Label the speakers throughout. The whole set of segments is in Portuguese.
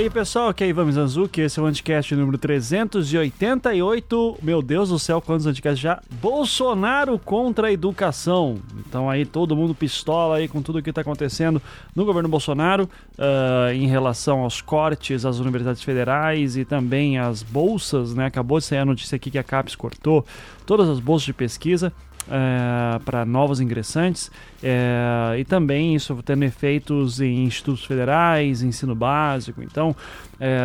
Speaker 1: Aí, pessoal, aqui é Ivan Mizanzuki, esse é o Anticast número 388. Meu Deus do céu, quantos Anticasts já? Bolsonaro contra a educação. Então aí todo mundo pistola aí com tudo o que está acontecendo no governo Bolsonaro uh, em relação aos cortes às universidades federais e também às bolsas, né? Acabou de sair a notícia aqui que a CAPES cortou todas as bolsas de pesquisa. Uh, para novos ingressantes é, e também isso tendo efeitos em institutos federais, ensino básico. Então, é,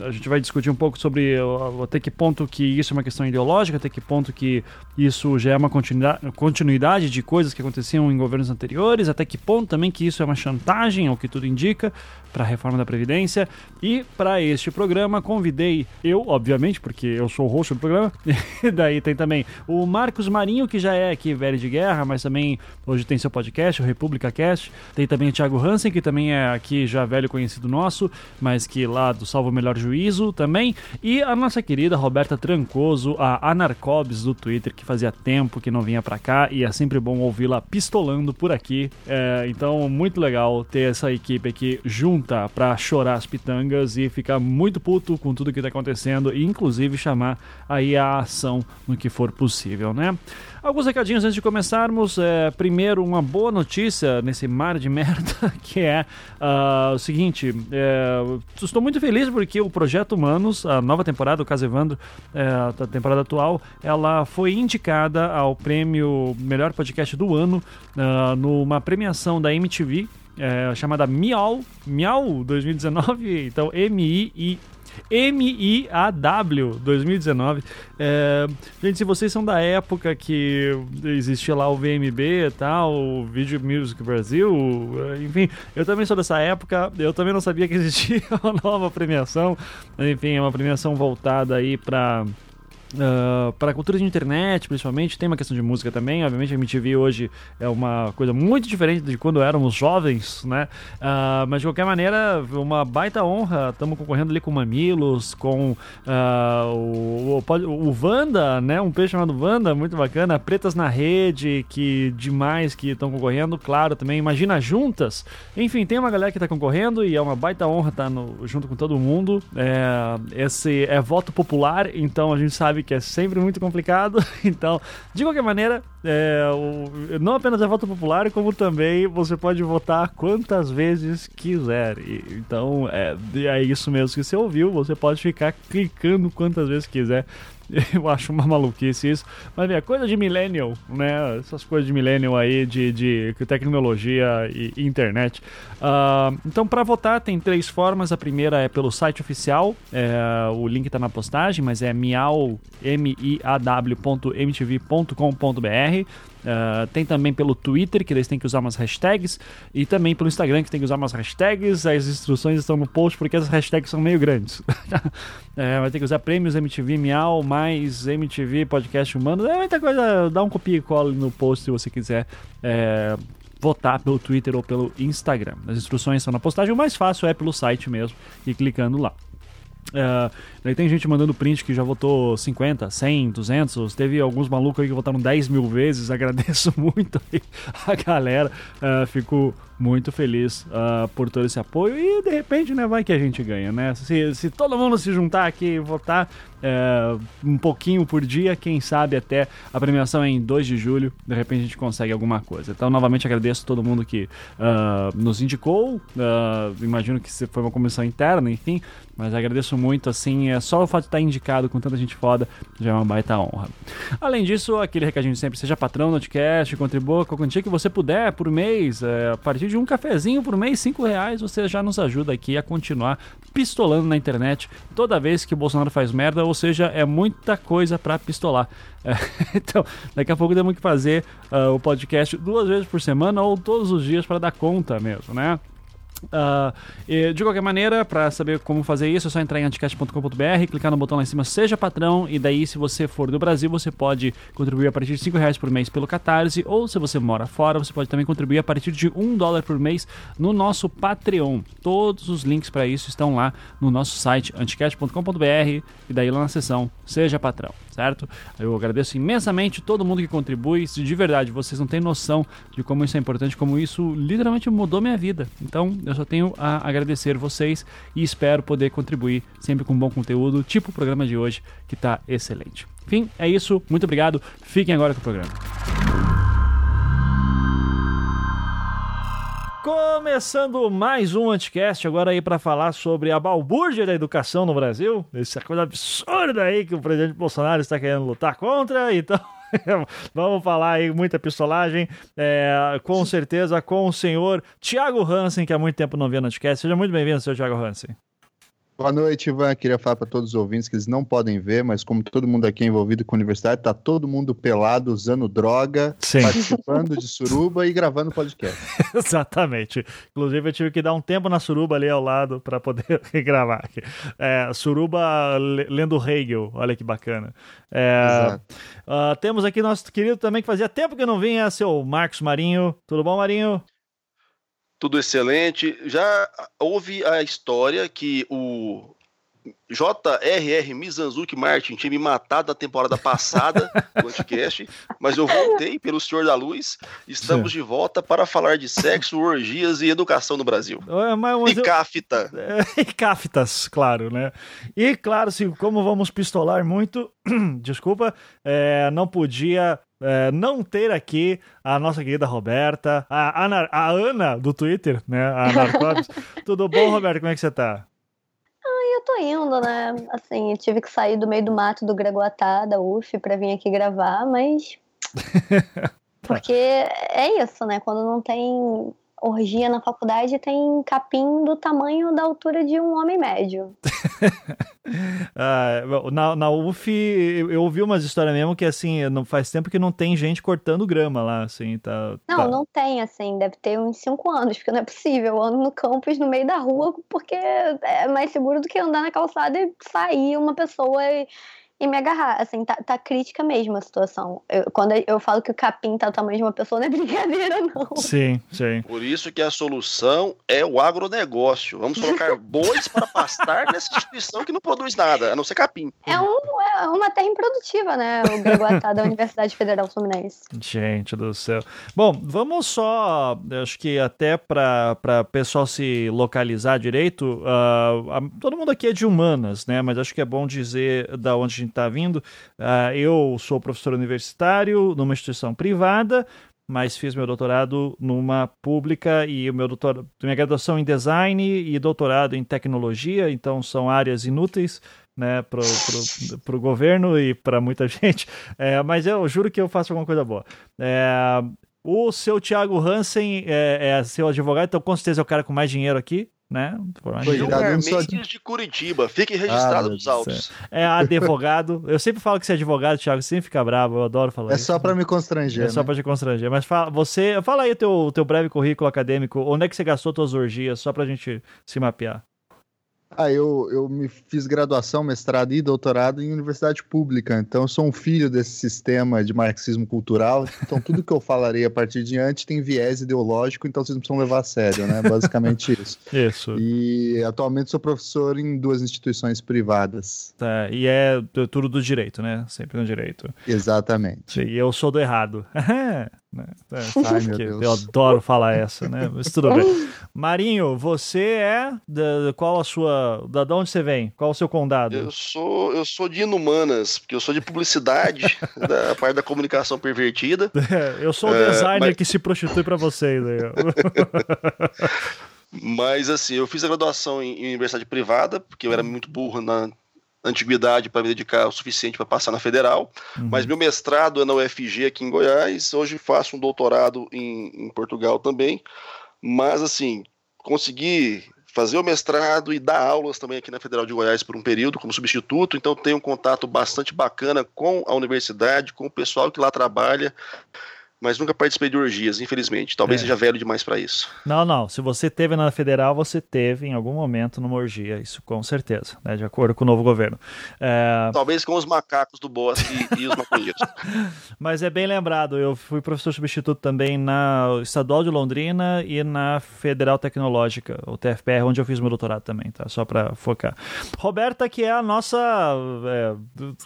Speaker 1: a gente vai discutir um pouco sobre até que ponto que isso é uma questão ideológica, até que ponto que isso já é uma continuidade de coisas que aconteciam em governos anteriores, até que ponto também que isso é uma chantagem, ao que tudo indica, para a reforma da Previdência. E para este programa convidei eu, obviamente, porque eu sou o host do programa, e daí tem também o Marcos Marinho, que já é aqui velho de guerra, mas também hoje tem seu seu podcast, o República Cast. Tem também o Thiago Hansen, que também é aqui já velho conhecido nosso, mas que lá do Salvo Melhor Juízo também. E a nossa querida Roberta Trancoso, a Anarcobs do Twitter, que fazia tempo que não vinha pra cá e é sempre bom ouvi-la pistolando por aqui. É, então, muito legal ter essa equipe aqui junta pra chorar as pitangas e ficar muito puto com tudo que tá acontecendo e inclusive chamar aí a ação no que for possível, né? Alguns recadinhos antes de começarmos. É, primeiro, uma boa notícia nesse mar de merda, que é uh, o seguinte: é, estou muito feliz porque o Projeto Humanos, a nova temporada, o caso Evandro, é, a temporada atual, ela foi indicada ao prêmio Melhor Podcast do Ano uh, numa premiação da MTV. É, chamada Miau, Miau 2019, então M-I-I MIAW 2019. É, gente, se vocês são da época que existia lá o VMB e tal, o Video Music Brasil, enfim, eu também sou dessa época, eu também não sabia que existia uma nova premiação. Enfim, é uma premiação voltada aí para Uh, para a cultura de internet, principalmente, tem uma questão de música também. Obviamente, a MTV hoje é uma coisa muito diferente de quando éramos jovens, né? Uh, mas de qualquer maneira, uma baita honra. Estamos concorrendo ali com Mamilos, com uh, o, o, o Wanda, né? Um peixe chamado Wanda, muito bacana. Pretas na Rede, que demais que estão concorrendo. Claro, também Imagina Juntas. Enfim, tem uma galera que está concorrendo e é uma baita honra estar no, junto com todo mundo. É, esse é voto popular, então a gente sabe sabe que é sempre muito complicado. Então, de qualquer maneira, é, o, não apenas é voto popular, como também você pode votar quantas vezes quiser. E, então, é, é isso mesmo que você ouviu. Você pode ficar clicando quantas vezes quiser Eu acho uma maluquice isso. Mas é coisa de millennial, né? Essas coisas de millennial aí, de, de tecnologia e, internet. Uh, então, para votar, tem três formas. A primeira é pelo site oficial. É, o link está na postagem, mas é miaw, miaw.mtv.com.br. Uh, tem também pelo Twitter, que eles têm que usar umas hashtags, e também pelo Instagram, que tem que usar umas hashtags. As instruções estão no post porque as hashtags são meio grandes. é, vai ter que usar prêmios MTV Miau mais MTV Podcast Humano. É muita coisa, dá um copia e cola no post se você quiser. É, votar pelo Twitter ou pelo Instagram. As instruções estão na postagem. O mais fácil é pelo site mesmo e clicando lá. Uh, daí tem gente mandando print que já votou 50, 100, 200. Teve alguns malucos aí que votaram 10 mil vezes. Agradeço muito a galera. Uh, fico muito feliz uh, por todo esse apoio e de repente, né, vai que a gente ganha, né? Se, se todo mundo se juntar aqui e votar é, um pouquinho por dia, quem sabe até a premiação é em 2 de julho, de repente a gente consegue alguma coisa. Então, novamente agradeço todo mundo que uh, nos indicou, uh, imagino que foi uma comissão interna, enfim, mas agradeço muito, assim, é só o fato de estar indicado com tanta gente foda já é uma baita honra. Além disso, aquele recadinho de sempre, seja patrão no podcast, contribua com a quantia que você puder por mês, é, a partir de um cafezinho por mês, cinco reais, você já nos ajuda aqui a continuar pistolando na internet toda vez que o Bolsonaro faz merda, ou seja, é muita coisa para pistolar. É, então, daqui a pouco temos que fazer uh, o podcast duas vezes por semana ou todos os dias para dar conta mesmo, né? Uh, e, de qualquer maneira, para saber como fazer isso, é só entrar em anticast.com.br, clicar no botão lá em cima Seja Patrão, e daí, se você for do Brasil, você pode contribuir a partir de 5 reais por mês pelo Catarse, ou se você mora fora, você pode também contribuir a partir de 1 dólar por mês no nosso Patreon. Todos os links para isso estão lá no nosso site anticast.com.br, e daí lá na seção Seja Patrão certo? Eu agradeço imensamente todo mundo que contribui. De verdade, vocês não têm noção de como isso é importante, como isso literalmente mudou minha vida. Então, eu só tenho a agradecer vocês e espero poder contribuir sempre com bom conteúdo, tipo o programa de hoje, que está excelente. Enfim, é isso. Muito obrigado. Fiquem agora com o programa. Começando mais um Anticast, agora aí para falar sobre a balbúrdia da educação no Brasil. Essa coisa absurda aí que o presidente Bolsonaro está querendo lutar contra, então. Vamos falar aí muita pistolagem, é, com certeza com o senhor Tiago Hansen, que há muito tempo não via no Anticast. Seja muito bem-vindo, senhor Tiago Hansen.
Speaker 2: Boa noite, Ivan. Queria falar para todos os ouvintes que eles não podem ver, mas como todo mundo aqui é envolvido com a universidade, tá todo mundo pelado, usando droga, Sim. participando de suruba e gravando podcast.
Speaker 1: Exatamente. Inclusive, eu tive que dar um tempo na suruba ali ao lado para poder gravar. Aqui. É, suruba lendo Hegel, olha que bacana. É, uh, temos aqui nosso querido também que fazia tempo que não vinha, seu Marcos Marinho. Tudo bom, Marinho?
Speaker 3: Tudo excelente. Já houve a história que o J.R.R. Mizanzuki Martin tinha me matado na temporada passada do Anticast, mas eu voltei pelo Senhor da Luz. Estamos Sim. de volta para falar de sexo, orgias e educação no Brasil.
Speaker 1: É, mas, mas
Speaker 3: e cafta.
Speaker 1: É, e caftas, claro, né? E claro, assim, como vamos pistolar muito, desculpa, é, não podia é, não ter aqui a nossa querida Roberta, a, a, a Ana do Twitter, né? A Narcops. Tudo bom, Roberta? Como é que você tá?
Speaker 4: Ah, eu tô indo, né? Assim, eu tive que sair do meio do mato do Greguatá, da UF, pra vir aqui gravar, mas. Porque é isso, né? Quando não tem orgia na faculdade tem capim do tamanho da altura de um homem médio.
Speaker 1: ah, na, na UF eu ouvi umas histórias mesmo que assim, não faz tempo que não tem gente cortando grama lá, assim, tá.
Speaker 4: Não,
Speaker 1: tá.
Speaker 4: não tem, assim, deve ter uns cinco anos, porque não é possível. Eu ando no campus, no meio da rua, porque é mais seguro do que andar na calçada e sair uma pessoa e e me agarrar. Assim, tá, tá crítica mesmo a situação. Eu, quando eu falo que o capim tá do tamanho de uma pessoa, não é brincadeira, não.
Speaker 1: Sim, sim.
Speaker 3: Por isso que a solução é o agronegócio. Vamos colocar bois para pastar nessa instituição que não produz nada, a não ser capim.
Speaker 4: É, um, é uma terra improdutiva, né? O Greguatá da Universidade Federal Fluminense.
Speaker 1: Gente do céu. Bom, vamos só, acho que até para o pessoal se localizar direito, uh, todo mundo aqui é de humanas, né? Mas acho que é bom dizer da onde a gente está vindo. Uh, eu sou professor universitário numa instituição privada, mas fiz meu doutorado numa pública e o meu doutor, minha graduação em design e doutorado em tecnologia, então são áreas inúteis né, pro, pro, pro governo e para muita gente, é, mas eu juro que eu faço alguma coisa boa. É, o seu Thiago Hansen é, é, seu advogado, então com certeza é o cara com mais dinheiro aqui, né?
Speaker 3: Gilmar Mendes de Curitiba, fique registrado ah, nos autos.
Speaker 1: É advogado. Eu sempre falo que você é advogado, Thiago, você sempre fica bravo, eu adoro falar
Speaker 2: é
Speaker 1: isso.
Speaker 2: É só para me constranger. É
Speaker 1: né? só para te constranger. Mas fala, você, fala aí o teu, teu breve currículo acadêmico, onde é que você gastou suas orgias, só pra gente se mapear.
Speaker 2: Ah, eu, eu me fiz graduação, mestrado e doutorado em universidade pública, então eu sou um filho desse sistema de marxismo cultural, então tudo que eu falarei a partir de diante tem viés ideológico, então vocês não precisam levar a sério, né? Basicamente isso.
Speaker 1: Isso.
Speaker 2: E atualmente sou professor em duas instituições privadas.
Speaker 1: Tá, e é tudo do direito, né? Sempre no direito.
Speaker 2: Exatamente.
Speaker 1: E eu sou do errado. Né? É, Ai, meu Deus. Eu adoro falar essa, né? Mas tudo bem. Marinho, você é da, qual a sua, da, de onde você vem? Qual o seu condado?
Speaker 3: Eu sou, eu sou de inumanas, porque eu sou de publicidade, da parte da comunicação pervertida.
Speaker 1: É, eu sou o é, designer mas... que se prostitui para vocês. Aí.
Speaker 3: mas assim, eu fiz a graduação em, em universidade privada, porque eu era muito burro na antiguidade para me dedicar o suficiente para passar na federal, uhum. mas meu mestrado é na UFG aqui em Goiás, hoje faço um doutorado em, em Portugal também, mas assim, consegui fazer o mestrado e dar aulas também aqui na Federal de Goiás por um período como substituto, então tenho um contato bastante bacana com a universidade, com o pessoal que lá trabalha, mas nunca participei de orgias, infelizmente. Talvez
Speaker 1: É.
Speaker 3: seja velho demais pra isso.
Speaker 1: Não, não. Se você teve na federal, você teve em algum momento numa orgia. Isso com certeza, né? De acordo com o novo governo. É,
Speaker 3: Talvez com os macacos do Bosque e os maconheiros.
Speaker 1: mas é bem lembrado. Eu fui professor substituto também na Estadual de Londrina e na Federal Tecnológica, o TFPR, onde eu fiz meu doutorado também, tá? Só pra focar. Roberta, que é a nossa. é,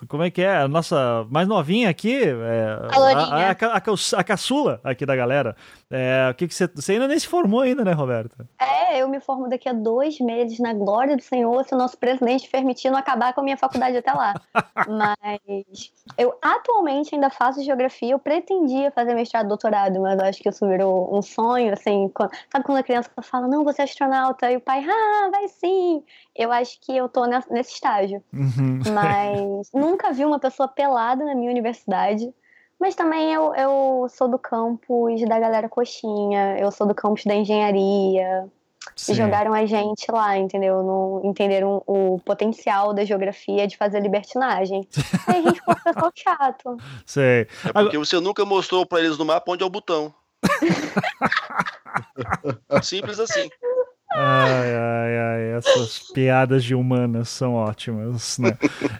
Speaker 1: como é que é? A nossa mais novinha aqui. É,
Speaker 4: A
Speaker 1: a, a, a, a caçula aqui da galera. É, o que que você. Você ainda nem se formou ainda, né, Roberta?
Speaker 4: É, eu me formo daqui a dois meses, na glória do Senhor, se o nosso presidente permitir não acabar com a minha faculdade até lá. Mas eu atualmente ainda faço geografia, eu pretendia fazer mestrado e doutorado, mas eu acho que isso virou um sonho, assim, quando- sabe quando a criança fala, não, você é astronauta, e o pai, ah, vai sim. Eu acho que eu tô nesse estágio.
Speaker 1: Uhum.
Speaker 4: Mas nunca vi uma pessoa pelada na minha universidade. Mas também eu, eu sou do campus da galera coxinha, eu sou do campus da engenharia.
Speaker 1: Sim.
Speaker 4: Jogaram a gente lá, entendeu? Não entenderam o potencial da geografia de fazer libertinagem. Aí a gente ficou pessoal chato.
Speaker 1: Sei.
Speaker 3: É porque você nunca mostrou pra eles no mapa onde é o botão. Simples assim.
Speaker 1: Ai, ai, ai, essas piadas de humanas são ótimas, né?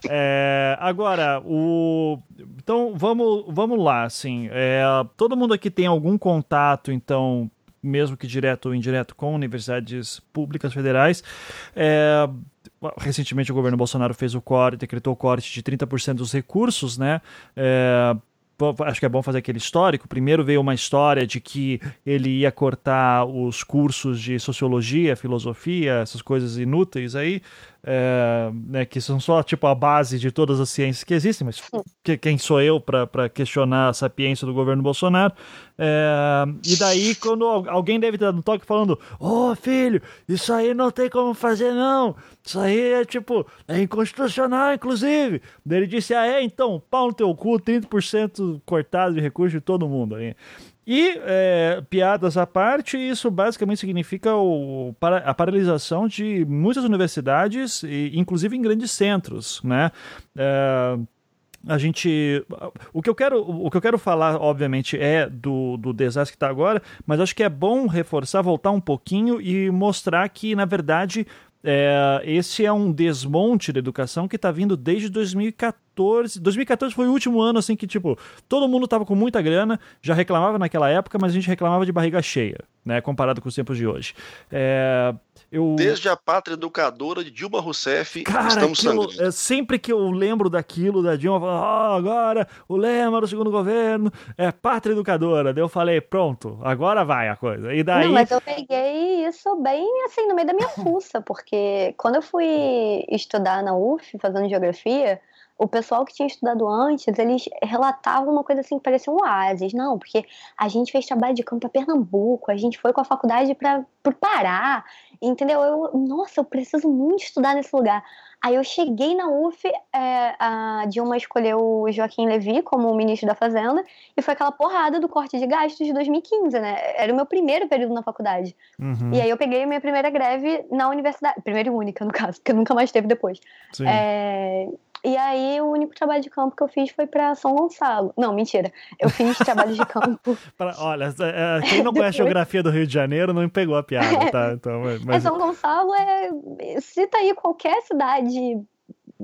Speaker 1: É, agora, o. Então, vamos, vamos lá, assim. é, todo mundo aqui tem algum contato, então, mesmo que direto ou indireto, com universidades públicas federais. É, recentemente o governo Bolsonaro fez o corte, decretou o corte de 30% dos recursos, né? É, acho que é bom fazer aquele histórico. Primeiro veio uma história de que ele ia cortar os cursos de sociologia, filosofia, essas coisas inúteis aí, é, né, que são só tipo a base de todas as ciências que existem, mas que- quem sou eu para questionar a sapiência do governo Bolsonaro? É, e daí, quando al- alguém deve estar no toque falando: Ô filho, isso aí não tem como fazer, não. Isso aí é tipo, é inconstitucional, inclusive. Daí ele disse: Ah, é? Então, pau no teu cu, 30% cortado de recurso de todo mundo aí. E, é, piadas à parte, isso basicamente significa o, a paralisação de muitas universidades, inclusive em grandes centros, né? É, a gente. O que eu quero, o que eu quero falar, obviamente, é do, do desastre que está agora, mas acho que é bom reforçar, voltar um pouquinho e mostrar que, na verdade, é, esse é um desmonte da educação que está vindo desde 2014. 2014 foi o último ano assim que tipo todo mundo estava com muita grana, já reclamava naquela época, mas a gente reclamava de barriga cheia, né, comparado com os tempos de hoje. É, eu
Speaker 3: Desde a pátria educadora de Dilma Rousseff,
Speaker 1: Cara,
Speaker 3: estamos
Speaker 1: aquilo,
Speaker 3: sangrando.
Speaker 1: é, sempre que eu lembro daquilo da Dilma, eu falo, "Ah, agora o lema do segundo governo é pátria educadora. Daí eu falei, pronto, agora vai a coisa. E daí.
Speaker 4: Não, mas eu peguei isso bem assim no meio da minha fuça, porque quando eu fui estudar na UF, fazendo geografia, o pessoal que tinha estudado antes, eles relatavam uma coisa assim que parecia um oásis. Não, porque a gente fez trabalho de campo para Pernambuco, a gente foi com a faculdade para o Pará, entendeu? Eu, nossa, eu preciso muito estudar nesse lugar. Aí eu cheguei na UF, é, a Dilma escolheu o Joaquim Levy como ministro da Fazenda, e foi aquela porrada do corte de gastos de 2015, né? Era o meu primeiro período na faculdade.
Speaker 1: Uhum,
Speaker 4: E aí eu peguei a minha primeira greve na universidade, primeira e única, no caso, porque nunca mais teve depois.
Speaker 1: sim.
Speaker 4: É, E aí o único trabalho de campo que eu fiz foi pra São Gonçalo. Não, mentira. Eu fiz trabalho de campo.
Speaker 1: Pra- olha, é, quem não conhece a geografia do Rio de Janeiro não pegou a piada, tá? Então, mas,
Speaker 4: É, São Gonçalo é. Cita aí qualquer cidade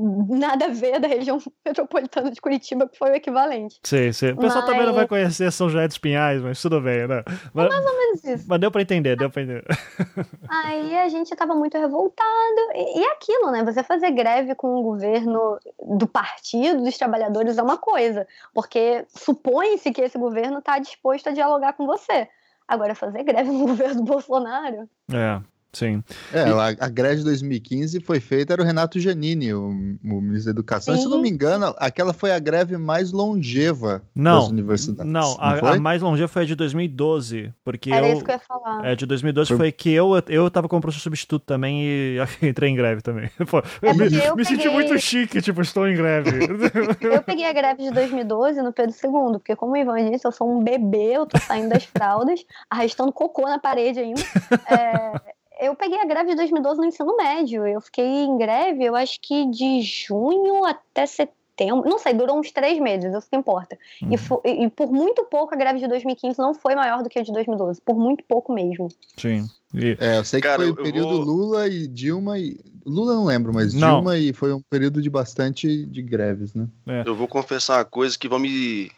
Speaker 4: nada a ver da região metropolitana de Curitiba, que foi o equivalente.
Speaker 1: Sim, sim. O pessoal também não vai
Speaker 4: Mas-
Speaker 1: conhecer São José dos Pinhais, mas tudo bem, né? Mas,
Speaker 4: Mas isso.
Speaker 1: mas deu pra entender, deu pra entender.
Speaker 4: Aí a gente tava muito revoltado. E, e aquilo, né? Você fazer greve com o governo do partido dos trabalhadores é uma coisa. Porque supõe-se que esse governo está disposto a dialogar com você. Agora, fazer greve no governo do Bolsonaro.
Speaker 1: É, sim.
Speaker 2: É, a, a greve de 2015 foi feita, era o Renato Giannini, o, o ministro da Educação. Se eu não me engano, aquela foi a greve mais longeva
Speaker 1: Não,
Speaker 2: das universidades.
Speaker 1: Não, a,
Speaker 2: foi?
Speaker 1: a mais longe foi a de 2012, porque
Speaker 4: Era
Speaker 1: eu...
Speaker 4: isso que eu ia falar.
Speaker 1: É, de 2012
Speaker 2: Foi-
Speaker 1: foi que eu, eu tava como professor substituto também e entrei em greve também. Pô,
Speaker 4: É
Speaker 1: me,
Speaker 4: eu
Speaker 1: me senti
Speaker 4: peguei-
Speaker 1: muito chique, tipo, estou em greve.
Speaker 4: Eu peguei a greve de 2012 no Pedro II, porque como o Ivan disse, eu sou um bebê, eu tô saindo das fraldas, arrastando cocô na parede ainda. É, eu peguei a greve de 2012 no ensino médio. Eu fiquei em greve, eu acho que de junho até setembro. Não sei, durou uns três meses, isso que importa. Uhum. E, e, por muito pouco a greve de 2015 não foi maior do que a de 2012. Por muito pouco mesmo.
Speaker 1: Sim.
Speaker 2: E... É, eu sei que Cara, foi o período vou... Lula e Dilma e. Lula não lembro, mas não. Dilma e foi um período de bastante de greves, né?
Speaker 3: É. Eu vou confessar uma coisa que vão me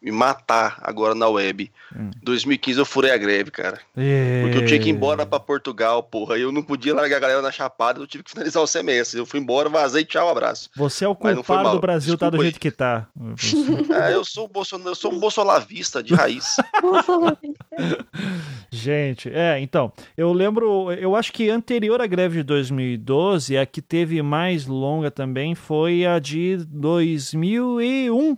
Speaker 3: me matar agora na web. Hum. 2015 eu furei a greve, cara. E... Porque eu tinha que ir embora para Portugal, porra. Eu não podia largar a galera na chapada, eu tive que finalizar o semestre. Eu fui embora, vazei, tchau, abraço.
Speaker 1: Você é o culpado do Brasil Desculpa tá do jeito que tá.
Speaker 3: é, eu sou, Bolson... eu sou um bolsolavista de raiz.
Speaker 1: Gente, é, então, eu lembro, eu acho que anterior à greve de 2012, a que teve mais longa também foi a de 2001,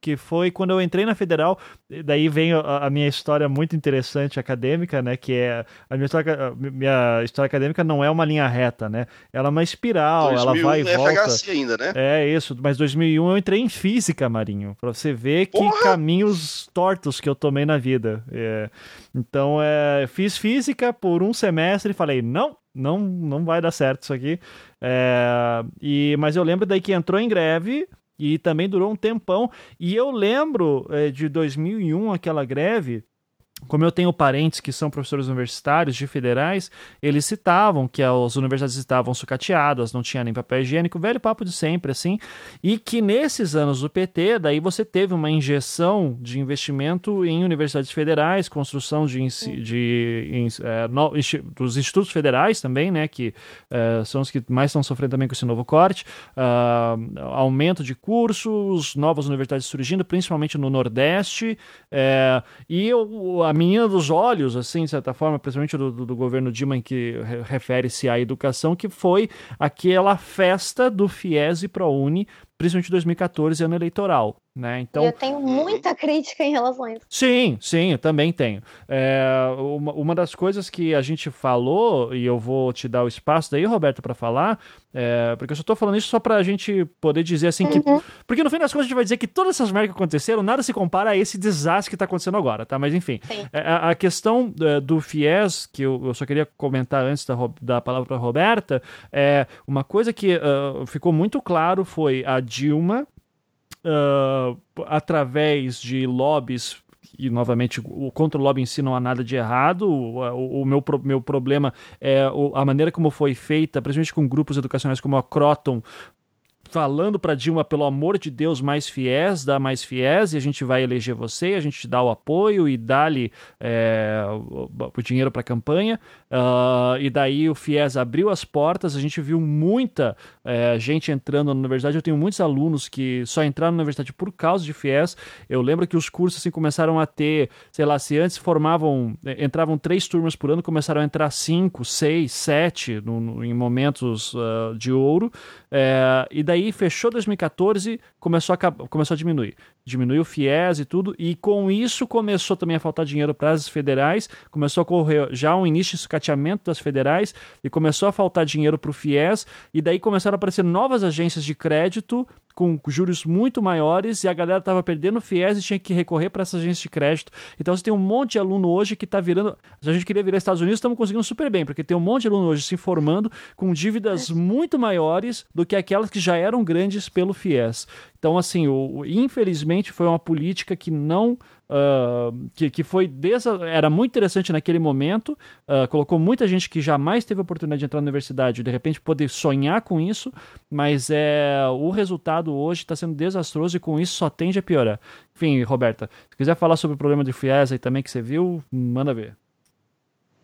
Speaker 1: que foi quando eu entrei na Federal. Daí vem a, a, minha história muito interessante acadêmica, né? Que é a minha história, a minha história acadêmica não é uma linha reta, né? Ela é uma espiral, ela vai e é volta. FHC
Speaker 3: ainda, né?
Speaker 1: É isso. Mas 2001 eu entrei em física, Marinho, para você ver Porra! que caminhos tortos que eu tomei na vida. É. Então, é, fiz física por um semestre e falei não. Não, não vai dar certo isso aqui. É, e, mas eu lembro daí que entrou em greve, e também durou um tempão. E eu lembro é, de 2001, aquela greve, como eu tenho parentes que são professores universitários de federais, eles citavam que as universidades estavam sucateadas, não tinha nem papel higiênico, velho papo de sempre, assim, e que nesses anos do PT, daí você teve uma injeção de investimento em universidades federais, construção de, de é, no, dos institutos federais também, né, que é, são os que mais estão sofrendo também com esse novo corte, uh, aumento de cursos, novas universidades surgindo, principalmente no Nordeste, é, e eu, a menina dos olhos, assim, de certa forma, principalmente do, do, do governo Dilma, que refere-se à educação, que foi aquela festa do FIES e ProUni, principalmente em 2014, ano eleitoral. Né? Então,
Speaker 4: eu tenho muita crítica em relação a isso.
Speaker 1: Sim, sim, eu também tenho. É, uma, uma das coisas que a gente falou, e eu vou te dar o espaço daí, Roberto, para falar, é, porque eu só estou falando isso só para a gente poder dizer assim uhum. que. Porque no fim das contas a gente vai dizer que todas essas merdas que aconteceram, nada se compara a esse desastre que está acontecendo agora, tá? Mas enfim, é, a, a, questão é, do FIES, que eu, eu, só queria comentar antes da, da palavra para Roberta, é uma coisa que uh, ficou muito claro foi a Dilma uh, através de lobbies e novamente contra o lobby em si não há nada de errado. O, o, o meu, meu problema é a maneira como foi feita, principalmente com grupos educacionais como a Croton, falando para Dilma, pelo amor de Deus, mais fiéis, dá mais fiéis, e a gente vai eleger você, a gente te dá o apoio e dá-lhe é, o, o, dinheiro para a campanha. Uh, e daí o FIES abriu as portas, a gente viu muita é, gente entrando na universidade. Eu tenho muitos alunos que só entraram na universidade por causa de FIES. Eu lembro que os cursos assim, começaram a ter, sei lá, se antes formavam, é, entravam três turmas por ano, começaram a entrar cinco, seis, sete no, no, em momentos uh, de ouro. É, e daí fechou 2014, começou a, começou a diminuir. Diminuiu o FIES e tudo, e com isso começou também a faltar dinheiro para as federais, começou a ocorrer já um início de sucateamento das federais, e começou a faltar dinheiro para o FIES, e daí começaram aparecer novas agências de crédito com juros muito maiores e a galera estava perdendo FIES e tinha que recorrer para essas agências de crédito. Então você tem um monte de aluno hoje que está virando. Se a gente queria virar Estados Unidos, estamos conseguindo super bem, porque tem um monte de aluno hoje se informando com dívidas muito maiores do que aquelas que já eram grandes pelo FIES. Então, assim, o, infelizmente foi uma política que não Uh, que, que foi desa, era muito interessante naquele momento, uh, colocou muita gente que jamais teve a oportunidade de entrar na universidade, de repente poder sonhar com isso, mas é o resultado hoje está sendo desastroso e com isso só tende a piorar. Enfim, Roberta, se quiser falar sobre o problema de FIES aí também que você viu, manda ver.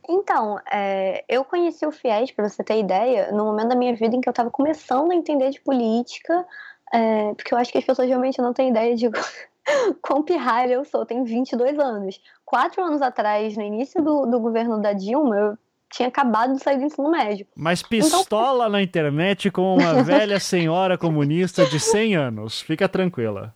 Speaker 4: Então, é, eu conheci o FIES, para você ter ideia, no momento da minha vida em que eu estava começando a entender de política, é, porque eu acho que as pessoas realmente não têm ideia de quão pirralha eu sou, tenho 22 anos. Quatro anos atrás, no início do, do governo da Dilma, eu tinha acabado de sair do ensino médio.
Speaker 1: Mas então, pistola então... na internet com uma velha senhora comunista de 100 anos. Fica tranquila.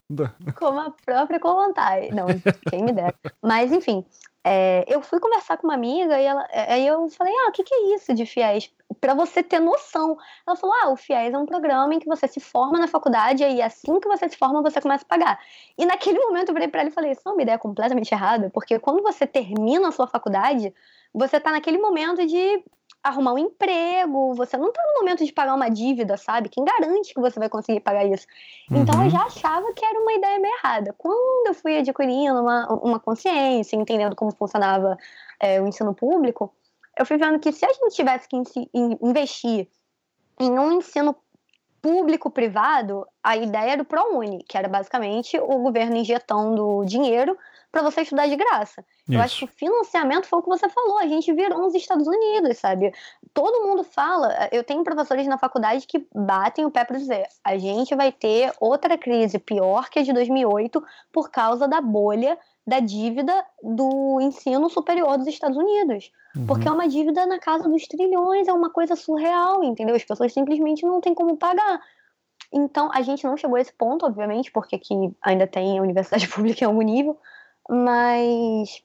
Speaker 4: Como a própria Kolontai. Não, quem me dera. Mas, enfim, é, eu fui conversar com uma amiga e ela, é, aí eu falei, ah, o que, que é isso de fiéis? Para você ter noção. Ela falou, ah, o fiéis é um programa em que você se forma na faculdade e aí assim que você se forma você começa a pagar. E naquele momento eu virei para ela e falei, isso é uma ideia completamente errada, porque quando você termina a sua faculdade, você está naquele momento de arrumar um emprego, você não tá no momento de pagar uma dívida, sabe? Quem garante que você vai conseguir pagar isso? Uhum. Então eu uhum. já achava que era uma ideia meio errada. Quando eu fui adquirindo uma, uma consciência, entendendo como funcionava é, o ensino público, eu fui vendo que se a gente tivesse que investir em um ensino público-privado, a ideia era o ProUni, que era basicamente o governo injetando dinheiro para você estudar de graça. Isso. Eu acho que o financiamento foi o que você falou, a gente virou nos Estados Unidos, sabe? Todo mundo fala, eu tenho professores na faculdade que batem o pé para dizer, a gente vai ter outra crise pior que a de 2008 por causa da bolha da dívida do ensino superior dos Estados Unidos. Uhum. Porque é uma dívida na casa dos trilhões, é uma coisa surreal, entendeu? As pessoas simplesmente não têm como pagar. Então, a gente não chegou a esse ponto, obviamente, porque aqui ainda tem a universidade pública em algum nível, mas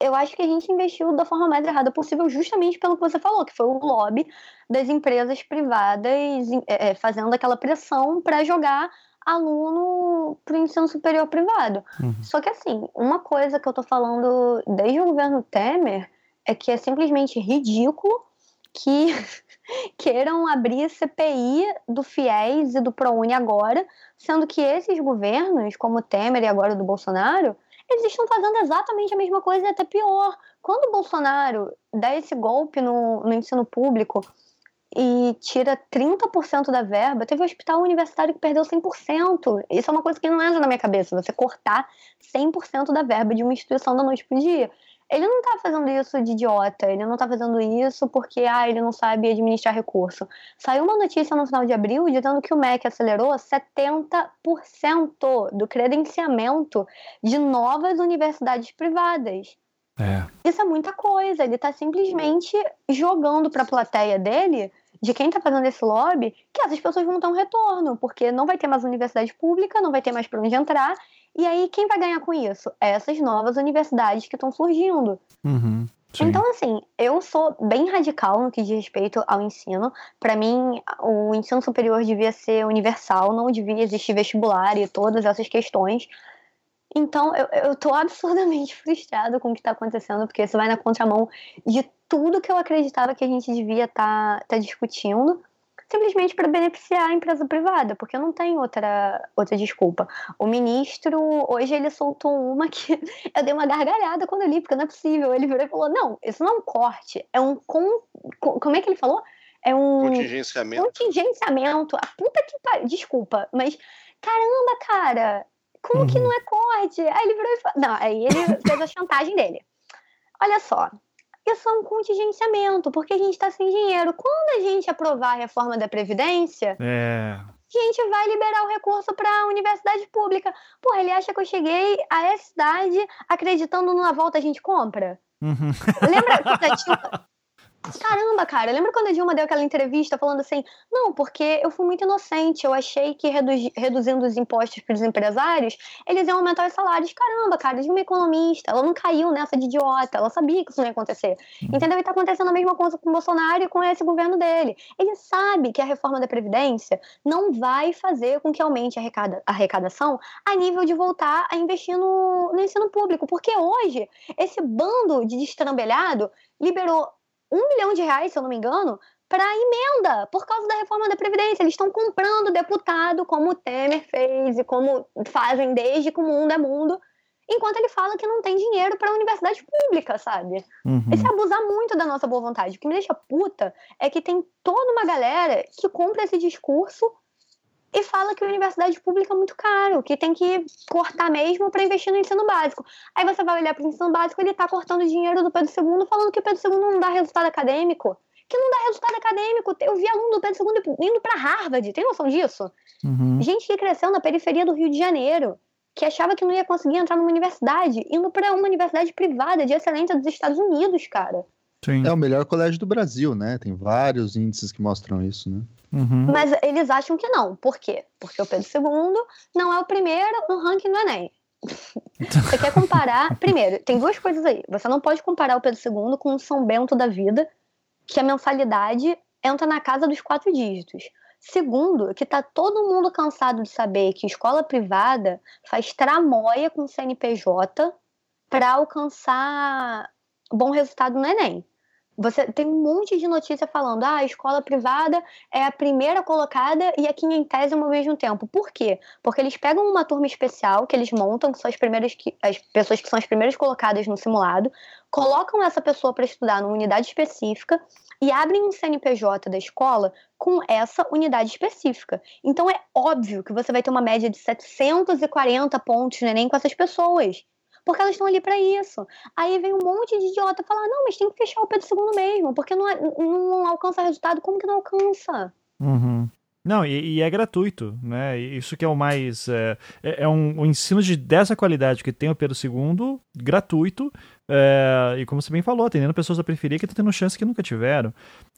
Speaker 4: eu acho que a gente investiu da forma mais errada possível, justamente pelo que você falou, que foi o lobby das empresas privadas é, fazendo aquela pressão para jogar aluno para o ensino superior privado. Uhum. Só que, assim, uma coisa que eu tô falando desde o governo Temer é que é simplesmente ridículo que queiram abrir CPI do FIES e do ProUni agora, sendo que esses governos, como o Temer e agora o do Bolsonaro, eles estão fazendo exatamente a mesma coisa e até pior. Quando o Bolsonaro dá esse golpe no, no ensino público e tira 30% da verba. Teve um hospital universitário que perdeu 100%. Isso é uma coisa que não entra na minha cabeça, você cortar 100% da verba de uma instituição da noite pro dia. Ele não tá fazendo isso de idiota, ele não tá fazendo isso porque ah, ele não sabe administrar recurso. Saiu uma notícia no final de abril dizendo que o MEC acelerou 70% do credenciamento de novas universidades privadas. É. Isso é muita coisa. Ele está simplesmente jogando para a plateia dele de quem está fazendo esse lobby, que essas pessoas vão ter um retorno, porque não vai ter mais universidade pública, não vai ter mais para onde entrar, e aí quem vai ganhar com isso? Essas novas universidades que estão surgindo.
Speaker 1: Uhum,
Speaker 4: então, assim, eu sou bem radical no que diz respeito ao ensino. Para mim, o ensino superior devia ser universal, não devia existir vestibular e todas essas questões. Então, eu, eu tô absurdamente frustrada com o que está acontecendo, porque isso vai na contramão de tudo que eu acreditava que a gente devia estar tá, tá discutindo, simplesmente para beneficiar a empresa privada, porque não tem outra, outra desculpa. O ministro, hoje, ele soltou uma que eu dei uma gargalhada quando eu li, porque não é possível. Ele virou e falou: não, isso não é um corte, é um. Com, como é que ele falou? É um.
Speaker 3: Contingenciamento.
Speaker 4: Contingenciamento. A puta que pariu. Desculpa, mas caramba, cara, como uhum. que não é corte? Aí ele virou e falou. Não, aí ele fez a chantagem dele. Olha só, isso é um contingenciamento, porque a gente está sem dinheiro. Quando a gente aprovar a reforma da Previdência,
Speaker 1: é.
Speaker 4: a gente vai liberar o recurso para a universidade pública. Porra, ele acha que eu cheguei a essa cidade acreditando numa volta a gente compra?
Speaker 1: Uhum.
Speaker 4: Lembra que Caramba, cara, lembra quando a Dilma deu aquela entrevista falando assim: não, porque eu fui muito inocente, eu achei que reduzindo os impostos para os empresários, eles iam aumentar os salários. Caramba, cara, Dilma é economista, ela não caiu nessa de idiota, ela sabia que isso não ia acontecer. Uhum. Entendeu? E tá acontecendo a mesma coisa com o Bolsonaro e com esse governo dele. Ele sabe que a reforma da Previdência não vai fazer com que aumente a, arrecada, arrecadação a nível de voltar a investir no, no ensino público, porque hoje esse bando de destrambelhado liberou um milhão de reais, se eu não me engano, para emenda por causa da reforma da Previdência. Eles estão comprando deputado, como o Temer fez e como fazem desde que o mundo é mundo, enquanto ele fala que não tem dinheiro para a universidade pública, sabe?
Speaker 1: Uhum.
Speaker 4: Esse é abusar muito da nossa boa vontade. O que me deixa puta é que tem toda uma galera que compra esse discurso e fala que a universidade pública é muito caro, que tem que cortar mesmo para investir no ensino básico. Aí você vai olhar para o ensino básico, ele está cortando dinheiro do Pedro II, falando que o Pedro II não dá resultado acadêmico. Que não dá resultado acadêmico. Eu vi aluno do Pedro II indo para Harvard, tem noção disso?
Speaker 1: Uhum.
Speaker 4: Gente que cresceu na periferia do Rio de Janeiro, que achava que não ia conseguir entrar numa universidade, indo para uma universidade privada de excelência dos Estados Unidos, cara.
Speaker 2: Sim. É o melhor colégio do Brasil, né? Tem vários índices que mostram isso, né?
Speaker 1: Uhum.
Speaker 4: Mas eles acham que não. Por quê? Porque o Pedro II não é o primeiro no ranking do Enem. Você quer comparar. Primeiro, tem duas coisas aí. Você não pode comparar o Pedro II com o São Bento da vida, que a mensalidade entra na casa dos quatro dígitos. Segundo, que tá todo mundo cansado de saber que escola privada faz tramóia com o CNPJ para alcançar bom resultado no Enem você tem um monte de notícia falando, ah, a escola privada é a primeira colocada e a quinhentésima ao mesmo tempo. Por quê? Porque eles pegam uma turma especial que eles montam, que são as primeiras que, as pessoas que são as primeiras colocadas no simulado, colocam essa pessoa para estudar numa unidade específica e abrem um CNPJ da escola com essa unidade específica. Então é óbvio que você vai ter uma média de 740 pontos no Enem com essas pessoas porque elas estão ali para isso. Aí vem um monte de idiota falar: não, mas tem que fechar o Pedro II mesmo, porque não, é, não alcança resultado. Como que não alcança?
Speaker 1: Uhum. Não, e, e, é gratuito, né? Isso que é o mais. É, é, é um, um, ensino de dessa qualidade que tem o Pedro II, gratuito, é, e como você bem falou, atendendo pessoas a preferir que estão tendo chance que nunca tiveram.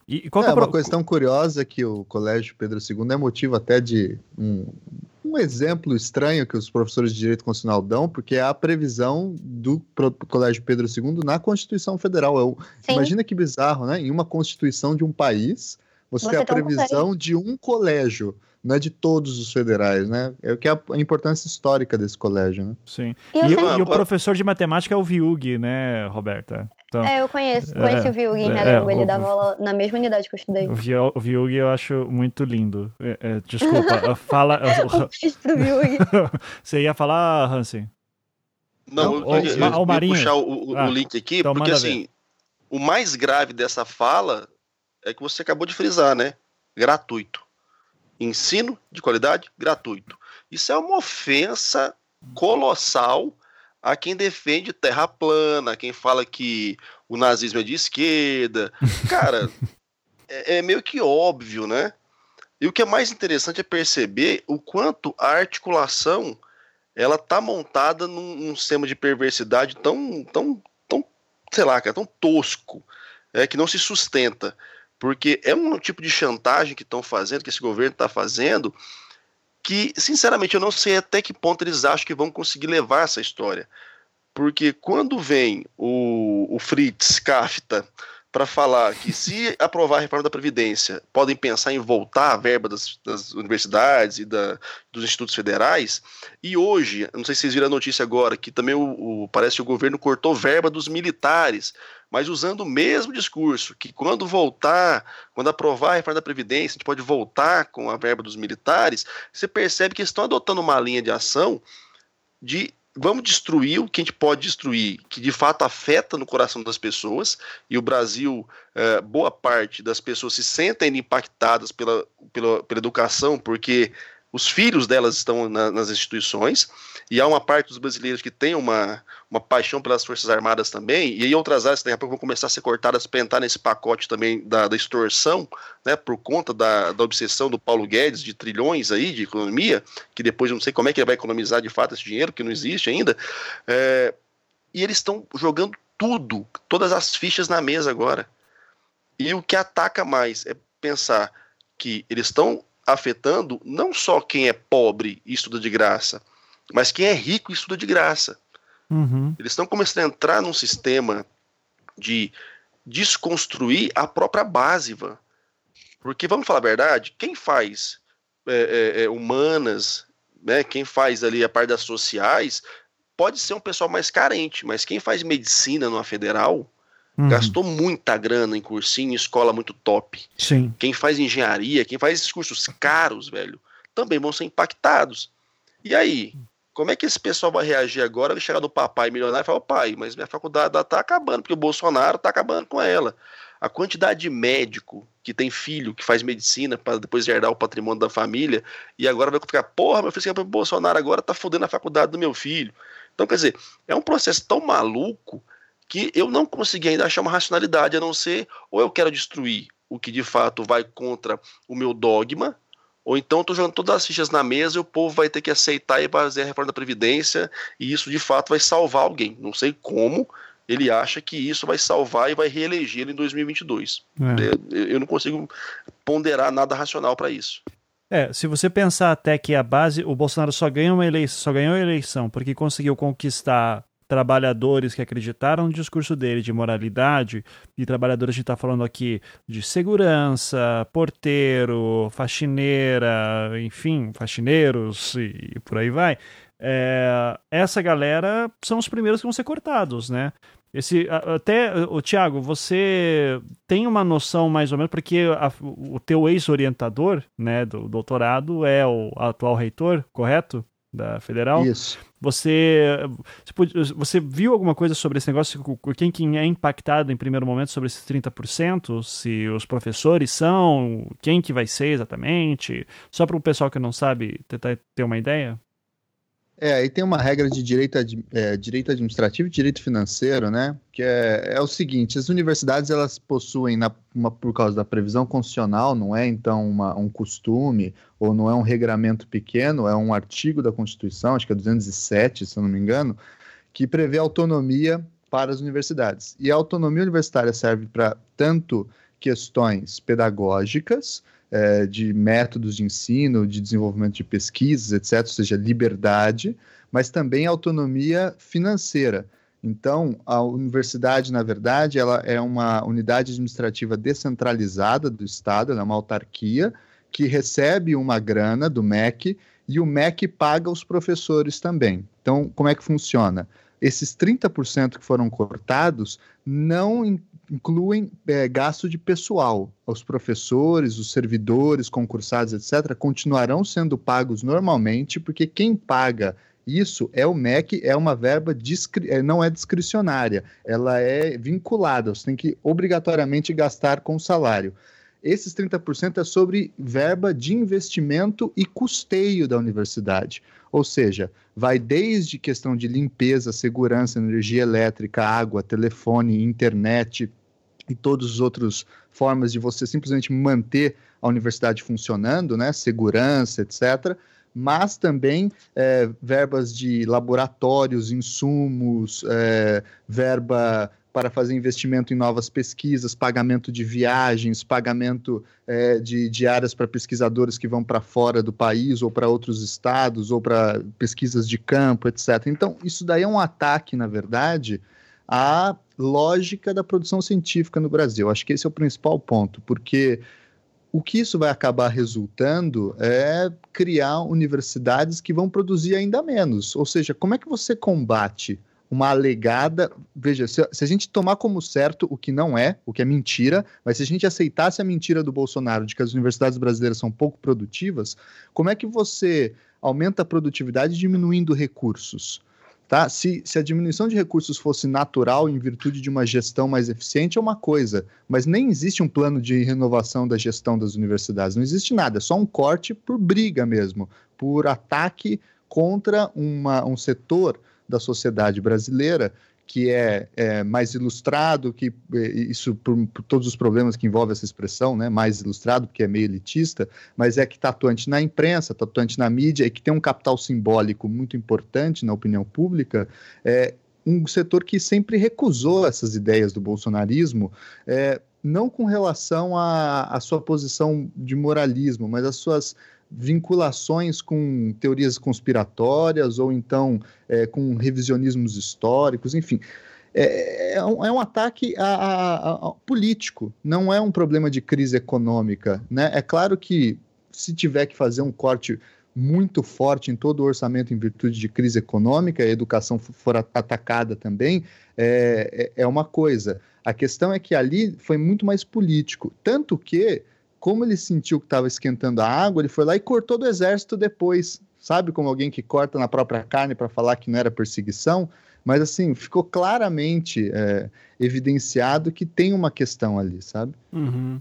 Speaker 2: E, qual é, é uma questão curiosa que o Colégio Pedro II é motivo até de um, um exemplo estranho que os professores de direito constitucional dão, porque é a previsão do Colégio Pedro II na Constituição Federal. Eu, imagina que bizarro, né? Em uma Constituição de um país, você, você tem a previsão um de um colégio, não é de todos os federais, né? É o que é a importância histórica desse colégio, né?
Speaker 1: Sim. E, e, e o professor de matemática é o Viug, né, Roberta?
Speaker 4: Então, é, eu conheço, conheço é, o Viug em Realengo, é, ele dava aula na mesma unidade que eu estudei.
Speaker 1: O Viug eu acho muito lindo. É, é desculpa, fala. Você ia falar, Hansen?
Speaker 3: Não, Não eu, eu, eu, o Marinho. puxar o, ah, o, link aqui, então porque assim, o mais grave dessa fala é que você acabou de frisar, né? Gratuito. Ensino de qualidade gratuito. Isso é uma ofensa colossal a quem defende terra plana, a quem fala que o nazismo é de esquerda. Cara, é, é, meio que óbvio, né? E o que é mais interessante é perceber o quanto a articulação ela tá montada num, num sistema de perversidade tão, tão, tão, sei lá, cara, tão tosco, é, que não se sustenta. Porque é um tipo de chantagem que estão fazendo, que esse governo está fazendo, que, sinceramente, eu não sei até que ponto eles acham que vão conseguir levar essa história. Porque quando vem o, o Fritz Kafta para falar que se aprovar a reforma da Previdência, podem pensar em voltar a verba das, das universidades e da, dos institutos federais. E hoje, não sei se vocês viram a notícia agora, que também o, o, parece que o governo cortou verba dos militares, mas usando o mesmo discurso, que quando voltar, quando aprovar a reforma da Previdência, a gente pode voltar com a verba dos militares, você percebe que estão adotando uma linha de ação de vamos destruir o que a gente pode destruir, que de fato afeta no coração das pessoas, e o Brasil, é, boa parte das pessoas se sentem impactadas pela, pela, pela educação, porque os filhos delas estão na, nas instituições, e há uma parte dos brasileiros que tem uma, uma paixão pelas Forças Armadas também, e aí outras áreas daqui a pouco vão começar a ser cortadas para entrar nesse pacote também da, da extorsão, né, por conta da, da obsessão do Paulo Guedes de trilhões aí de economia, que depois eu não sei como é que ele vai economizar de fato esse dinheiro, que não existe ainda, é, e eles estão jogando tudo, todas as fichas na mesa agora. E o que ataca mais é pensar que eles estão afetando não só quem é pobre e estuda de graça, mas quem é rico e estuda de graça. Uhum. Eles estão começando a entrar num sistema de desconstruir a própria base, Van. Porque, vamos falar a verdade, quem faz é, é, é, humanas, né, quem faz ali a parte das sociais, pode ser um pessoal mais carente, mas quem faz medicina numa federal Uhum. Gastou muita grana em cursinho, em escola muito top.
Speaker 1: Sim.
Speaker 3: Quem faz engenharia, quem faz esses cursos caros, velho, também vão ser impactados. E aí, como é que esse pessoal vai reagir agora? Vai chegar do papai milionário e falar: pai, mas minha faculdade tá acabando, porque o Bolsonaro tá acabando com ela. A quantidade de médico que tem filho que faz medicina para depois herdar o patrimônio da família e agora vai ficar, porra, meu filho, o Bolsonaro agora tá fudendo a faculdade do meu filho. Então, quer dizer, é um processo tão maluco que eu não consegui ainda achar uma racionalidade, a não ser ou eu quero destruir o que de fato vai contra o meu dogma, ou então estou jogando todas as fichas na mesa e o povo vai ter que aceitar e fazer a reforma da Previdência, e isso de fato vai salvar alguém. Não sei como ele acha que isso vai salvar e vai reeleger ele em 2022. É. Eu não consigo ponderar nada racional para isso.
Speaker 1: É, se você pensar até que a base, o Bolsonaro só ganhou uma eleição, só ganhou a eleição porque conseguiu conquistar trabalhadores que acreditaram no discurso dele de moralidade, e trabalhadores a gente está falando aqui de segurança, porteiro, faxineira, enfim, faxineiros e, e por aí vai. É, essa galera são os primeiros que vão ser cortados, né? Esse, até, o Tiago, você tem uma noção mais ou menos, porque a, o teu ex-orientador, né, do doutorado é o atual reitor, correto? Da federal.
Speaker 2: Isso.
Speaker 1: Você, você viu alguma coisa sobre esse negócio? Quem, quem é impactado em primeiro momento sobre esses 30%? Se os professores são? Quem que vai ser exatamente? Só para o pessoal que não sabe tentar ter uma ideia?
Speaker 2: É, aí tem uma regra de direito, é, direito administrativo e direito financeiro, né? Que é, é o seguinte: as universidades elas possuem, na, uma, por causa da previsão constitucional, não é então uma, um costume ou não é um regramento pequeno, é um artigo da Constituição, acho que é 207, se eu não me engano, que prevê autonomia para as universidades. E a autonomia universitária serve para tanto questões pedagógicas é, de métodos de ensino, de desenvolvimento de pesquisas, etc., ou seja, liberdade, mas também autonomia financeira. Então, a universidade, na verdade, ela é uma unidade administrativa descentralizada do Estado, ela é uma autarquia que recebe uma grana do MEC e o MEC paga os professores também. Então, como é que funciona? Esses 30% que foram cortados não incluem é, gasto de pessoal. Os professores, os servidores, concursados, etc., continuarão sendo pagos normalmente, porque quem paga isso é o MEC, é uma verba, discri é, não é discricionária, ela é vinculada, você tem que obrigatoriamente gastar com o salário. Esses 30% é sobre verba de investimento e custeio da universidade. Ou seja, vai desde questão de limpeza, segurança, energia elétrica, água, telefone, internet e todas as outras formas de você simplesmente manter a universidade funcionando, né, segurança, etc., mas também é, verbas de laboratórios, insumos, é, verba para fazer investimento em novas pesquisas, pagamento de viagens, pagamento é, de, de áreas para pesquisadores que vão para fora do país ou para outros estados ou para pesquisas de campo, etc. Então, isso daí é um ataque, na verdade, à lógica da produção científica no Brasil. Acho que esse é o principal ponto, porque o que isso vai acabar resultando é criar universidades que vão produzir ainda menos. Ou seja, como é que você combate uma alegada. Veja, se, se, a gente tomar como certo o que não é, o que é mentira, mas se a gente aceitasse a mentira do Bolsonaro de que as universidades brasileiras são pouco produtivas, como é que você aumenta a produtividade diminuindo recursos? Tá? Se, se a diminuição de recursos fosse natural em virtude de uma gestão mais eficiente, é uma coisa, mas nem existe um plano de renovação da gestão das universidades, não existe nada, é só um corte por briga mesmo, por ataque contra uma, um setor da sociedade brasileira que é, é, mais ilustrado, que é, isso por, por, todos os problemas que envolve essa expressão, né, mais ilustrado, porque é meio elitista, mas é que está atuante na imprensa, está atuante na mídia e que tem um capital simbólico muito importante na opinião pública, é um setor que sempre recusou essas ideias do bolsonarismo, é, não com relação à sua posição de moralismo, mas às suas vinculações com teorias conspiratórias ou então é, com revisionismos históricos, enfim. É, é, um, é um, ataque a, a, a, político, não é um problema de crise econômica. Né? É claro que se tiver que fazer um corte muito forte em todo o orçamento em virtude de crise econômica, a educação for atacada também, é, é, é uma coisa. A questão é que ali foi muito mais político. Tanto que como ele sentiu que estava esquentando a água, ele foi lá e cortou do exército depois. Sabe como alguém que corta na própria carne para falar que não era perseguição? Mas assim, ficou claramente é, evidenciado que tem uma questão ali, sabe?
Speaker 1: Uhum.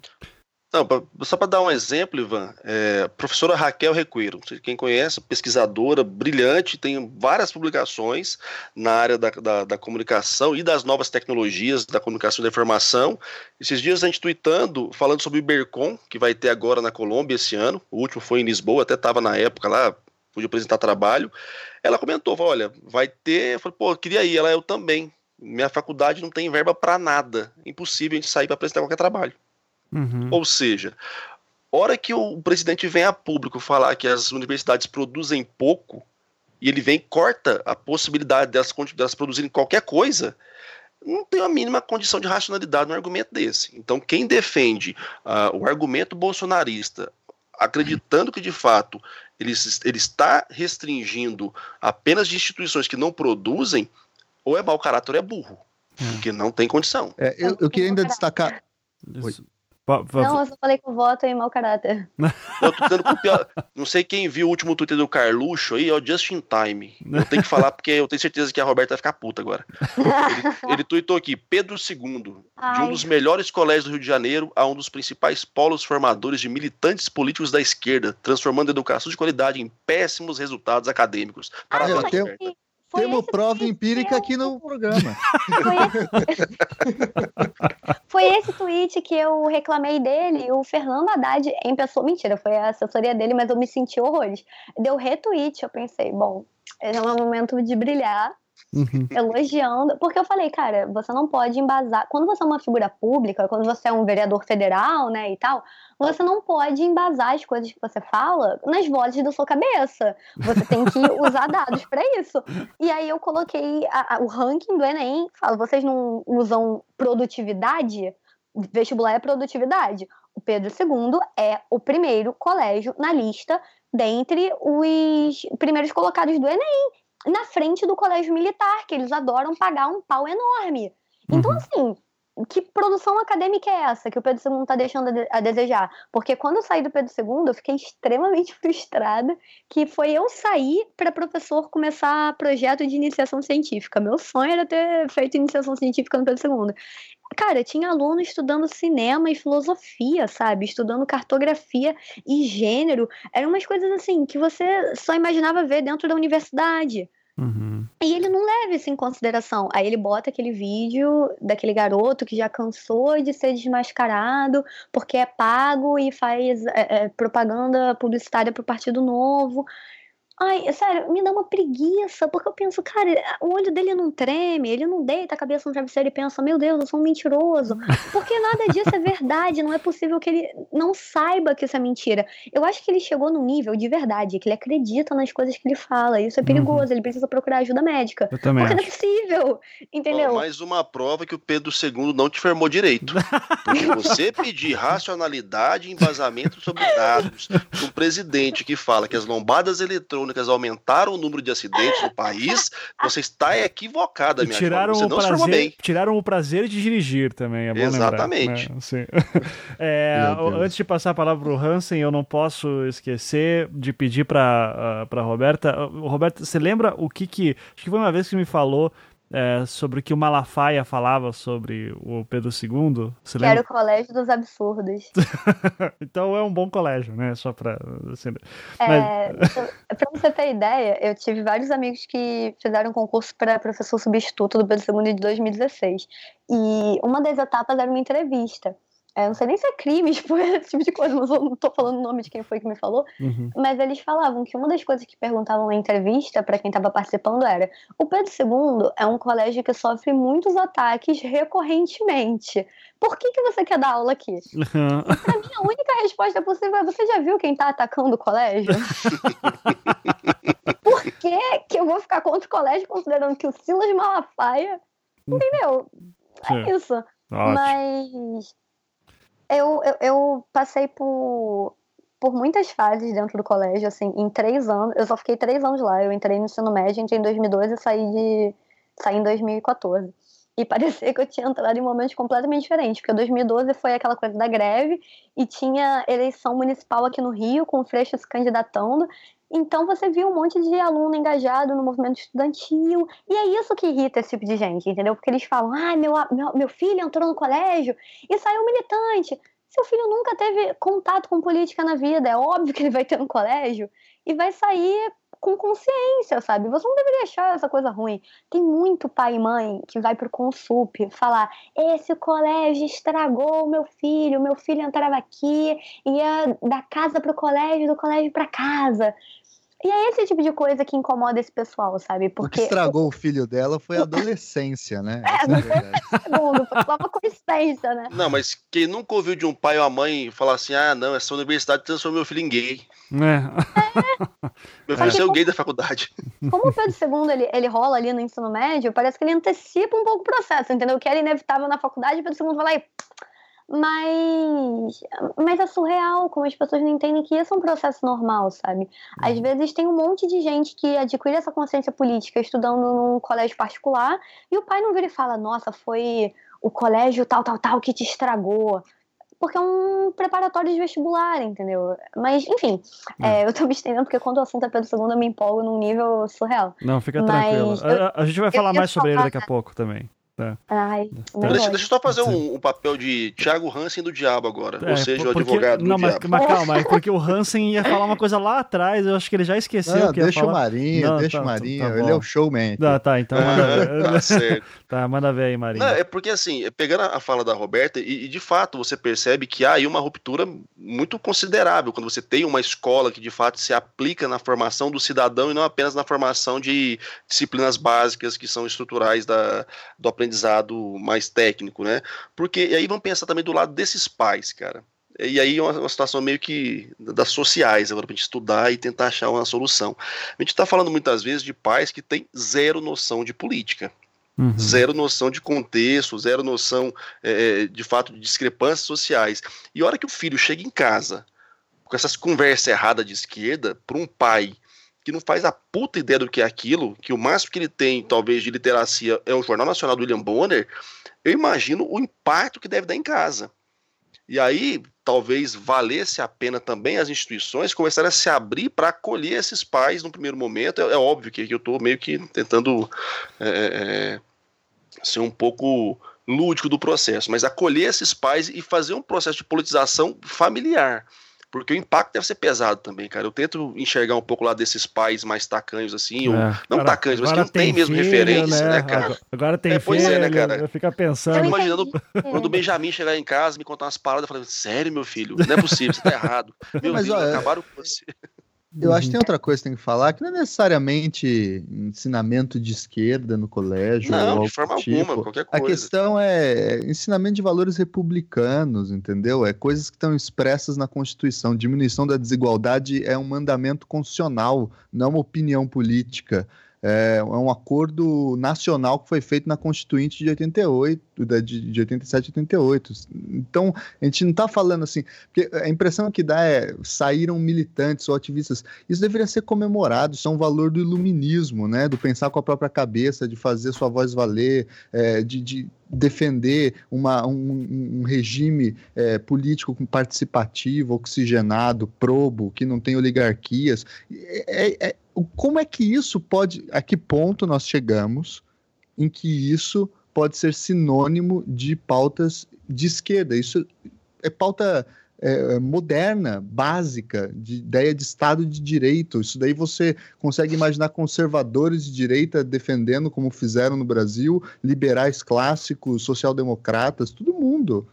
Speaker 3: Não, pra, só para dar um exemplo, Ivan, é, professora Raquel Requeiro, quem conhece, pesquisadora brilhante, tem várias publicações na área da, da, da, comunicação e das novas tecnologias da comunicação e da informação. Esses dias a gente tweetando, falando sobre o Ibercom, que vai ter agora na Colômbia esse ano, o último foi em Lisboa, até estava na época lá, pude apresentar trabalho. Ela comentou, olha, vai ter, eu falei, pô, queria ir, ela, eu também. Minha faculdade não tem verba para nada, impossível a gente sair para apresentar qualquer trabalho.
Speaker 1: Uhum.
Speaker 3: Ou seja, hora que o presidente vem a público falar que as universidades produzem pouco, e ele vem e corta a possibilidade delas, delas produzirem qualquer coisa, não tem a mínima condição de racionalidade no argumento desse. Então, quem defende uh, o argumento bolsonarista, acreditando que de fato ele, ele está restringindo apenas de instituições que não produzem, ou é mau caráter ou é burro. Porque não tem condição.
Speaker 2: É, eu, eu queria ainda destacar.
Speaker 1: Isso.
Speaker 4: Não, eu só falei que o voto é em mau caráter.
Speaker 3: Eu tô tentando copiar. Não sei quem viu o último Twitter do Carluxo aí, é o Just in Time. Eu tenho que falar porque eu tenho certeza que a Roberta vai ficar puta agora. Ele, ele tweetou aqui: Pedro II, de um dos melhores colégios do Rio de Janeiro a um dos principais polos formadores de militantes políticos da esquerda, transformando a educação de qualidade em péssimos resultados acadêmicos.
Speaker 2: Parabéns, ah, Roberta. Temos prova empírica eu... aqui no programa.
Speaker 4: Foi esse... foi esse tweet que eu reclamei dele. O Fernando Haddad, em pessoa, mentira, foi a assessoria dele, mas eu me senti horrores. Deu retweet, eu pensei, bom, é um momento de brilhar. Uhum. elogiando, porque eu falei, cara, você não pode embasar. Quando você é uma figura pública, quando você é um vereador federal, né, e tal, você não pode embasar as coisas que você fala nas vozes da sua cabeça. Você tem que usar dados para isso. E aí eu coloquei a, a, o ranking do Enem, falo, vocês não usam produtividade? Vestibular é produtividade. O Pedro II é o primeiro colégio na lista dentre os primeiros colocados do Enem na frente do colégio militar, que eles adoram pagar um pau enorme. Então, uhum. assim, que produção acadêmica é essa que o Pedro II está deixando a desejar? Porque quando eu saí do Pedro II, eu fiquei extremamente frustrada que foi eu sair para professor começar projeto de iniciação científica. Meu sonho era ter feito iniciação científica no Pedro II. Cara, tinha aluno estudando cinema e filosofia, sabe? Estudando cartografia e gênero. Eram umas coisas assim que você só imaginava ver dentro da universidade. Uhum. E ele não leva isso em consideração. Aí ele bota aquele vídeo daquele garoto que já cansou de ser desmascarado porque é pago e faz é, é, propaganda publicitária para o Partido Novo. Ai, sério, me dá uma preguiça, porque eu penso, cara, o olho dele não treme, ele não deita a cabeça no travesseiro e pensa, meu Deus, eu sou um mentiroso. Porque nada disso é verdade, não é possível que ele não saiba que isso é mentira. Eu acho que ele chegou num nível de verdade, que ele acredita nas coisas que ele fala, isso é perigoso, uhum. ele precisa procurar ajuda médica.
Speaker 1: Eu também
Speaker 4: porque
Speaker 1: acho.
Speaker 4: não é possível, entendeu?
Speaker 3: Oh, mais uma prova que o Pedro II não te formou direito. Porque você pedir racionalidade e embasamento sobre dados um presidente que fala que as lombadas eletrônicas eletrônicas aumentaram o número de acidentes no país, você está equivocada, minha
Speaker 1: tiraram
Speaker 3: Você
Speaker 1: o prazer, Tiraram o prazer de dirigir também, é bom
Speaker 3: Exatamente.
Speaker 1: Lembrar, né? é, antes de passar a palavra para o Hansen, eu não posso esquecer de pedir para uh, Roberta. Uh, Roberta, você lembra o que que... Acho que foi uma vez que me falou é, sobre o que o Malafaia falava sobre o Pedro II. Você
Speaker 4: que lembra? era o colégio dos absurdos.
Speaker 1: então é um bom colégio, né? Só para. Assim,
Speaker 4: é, Mas... Para você ter ideia, eu tive vários amigos que fizeram concurso para professor substituto do Pedro II de 2016. E uma das etapas era uma entrevista. É, não sei nem se é crime expor esse tipo de coisa, mas eu não tô falando o nome de quem foi que me falou. Uhum. Mas eles falavam que uma das coisas que perguntavam na entrevista para quem estava participando era: o Pedro II é um colégio que sofre muitos ataques recorrentemente. Por que, que você quer dar aula aqui? Uhum. Para mim, a única resposta possível é: você já viu quem tá atacando o colégio? Por que, que eu vou ficar contra o colégio considerando que o Silas Malafaia. Entendeu? É isso. Ótimo. Mas eu, eu, eu, passei por, por muitas fases dentro do colégio, assim, em três anos. Eu só fiquei três anos lá. Eu entrei no ensino médio, entrei em 2012 e saí, de, saí em 2014. E parecia que eu tinha entrado em momentos completamente diferentes, porque 2012 foi aquela coisa da greve e tinha eleição municipal aqui no Rio, com o Freixo se candidatando, então você viu um monte de aluno engajado no movimento estudantil. E é isso que irrita esse tipo de gente, entendeu? Porque eles falam: ah, meu, meu, meu filho entrou no colégio e saiu militante. Seu filho nunca teve contato com política na vida, é óbvio que ele vai ter no colégio e vai sair com consciência, sabe? Você não deveria achar essa coisa ruim. Tem muito pai e mãe que vai pro Consup falar: esse colégio estragou meu filho, meu filho entrava aqui, ia da casa pro colégio, do colégio para casa. E é esse tipo de coisa que incomoda esse pessoal, sabe?
Speaker 2: Porque... O que estragou o filho dela foi a adolescência, né?
Speaker 4: É, não foi segundo, foi só uma coincidência, né?
Speaker 3: Não, mas quem nunca ouviu de um pai ou a mãe falar assim, ah, não, essa universidade transformou meu filho em gay. É. é. Meu filho é o gay da faculdade.
Speaker 4: Como o Pedro II, ele, ele rola ali no ensino médio, parece que ele antecipa um pouco o processo, entendeu? O que era inevitável na faculdade, o Pedro II vai lá e mas, mas é surreal, como as pessoas não entendem que isso é um processo normal, sabe? Às uhum. vezes tem um monte de gente que adquire essa consciência política estudando num colégio particular e o pai não vira e fala, nossa, foi o colégio tal, tal, tal que te estragou porque é um preparatório de vestibular, entendeu? Mas, enfim, é. É, eu tô me estendendo porque quando o assunto é Pedro II eu me empolgo num nível surreal.
Speaker 1: Não, fica tranquilo. A, a, gente vai falar mais sobre ele daqui a pouco também.
Speaker 4: Tá. Ai,
Speaker 3: deixa, deixa eu só fazer um, um, papel de Thiago Hansen do diabo agora. É, ou seja, porque, o advogado
Speaker 1: não,
Speaker 3: do
Speaker 1: mas,
Speaker 3: diabo.
Speaker 1: Mas calma, é porque o Hansen ia falar uma coisa lá atrás, eu acho que ele já esqueceu
Speaker 2: não,
Speaker 1: que ia
Speaker 2: deixa
Speaker 1: falar.
Speaker 2: o Marinho, não, deixa tá, o Marinho, tá ele é o showman.
Speaker 1: Tá, tá, então manda, tá, certo. tá, manda ver aí, Marinho.
Speaker 3: Não, é porque assim, pegando a fala da Roberta, e, e, de fato você percebe que há aí uma ruptura muito considerável quando você tem uma escola que de fato se aplica na formação do cidadão e não apenas na formação de disciplinas básicas que são estruturais da, do aprendizado mais técnico, né? Porque e aí vamos pensar também do lado desses pais, cara. E aí é uma, uma situação meio que das sociais, agora para gente estudar e tentar achar uma solução. A gente está falando muitas vezes de pais que têm zero noção de política. Uhum. Zero noção de contexto, zero noção é, de fato de discrepâncias sociais. E a hora que o filho chega em casa com essas conversas erradas de esquerda, para um pai que não faz a puta ideia do que é aquilo, que o máximo que ele tem, talvez, de literacia é o Jornal Nacional do William Bonner, eu imagino o impacto que deve dar em casa. E aí, talvez valesse a pena também as instituições começarem a se abrir para acolher esses pais no primeiro momento. É, é óbvio que, eu estou meio que tentando é, é, é, ser um pouco lúdico do processo, mas acolher esses pais e fazer um processo de politização familiar. Porque o impacto deve ser pesado também, cara. Eu tento enxergar um pouco lá desses pais mais tacanhos, assim, é, ou, não agora, tacanhos, mas que não tem, tem mesmo filho, referência, né, né cara?
Speaker 1: Agora tem é, pois filho, é, né, cara? Fica pensando. Eu
Speaker 3: imaginando quando o Benjamin chegar em casa me contar umas palavras, eu falei, sério, meu filho? Não é possível, você tá errado. Meu mas, filho, acabaram com você.
Speaker 2: Eu acho que tem outra coisa que tem que falar, que não é necessariamente ensinamento de esquerda no colégio.
Speaker 3: Não, de forma tipo. alguma, qualquer coisa.
Speaker 2: A questão é ensinamento de valores republicanos, entendeu? É coisas que estão expressas na Constituição. Diminuição da desigualdade é um mandamento constitucional, não uma opinião política. É, é um acordo nacional que foi feito na Constituinte de 88, de, de 87 e 88. Então, a gente não está falando assim, porque a impressão que dá é saíram militantes ou ativistas. Isso deveria ser comemorado, isso é um valor do iluminismo, né? Do pensar com a própria cabeça, de fazer sua voz valer, é, de, de defender uma, um, um regime é, político participativo, oxigenado, probo, que não tem oligarquias. É, é, como é que isso pode. A que ponto nós chegamos em que isso pode ser sinônimo de pautas de esquerda? Isso é pauta é, moderna, básica, de ideia de Estado de Direito. Isso daí você consegue imaginar conservadores de direita defendendo, como fizeram no Brasil, liberais clássicos, social-democratas, todo mundo.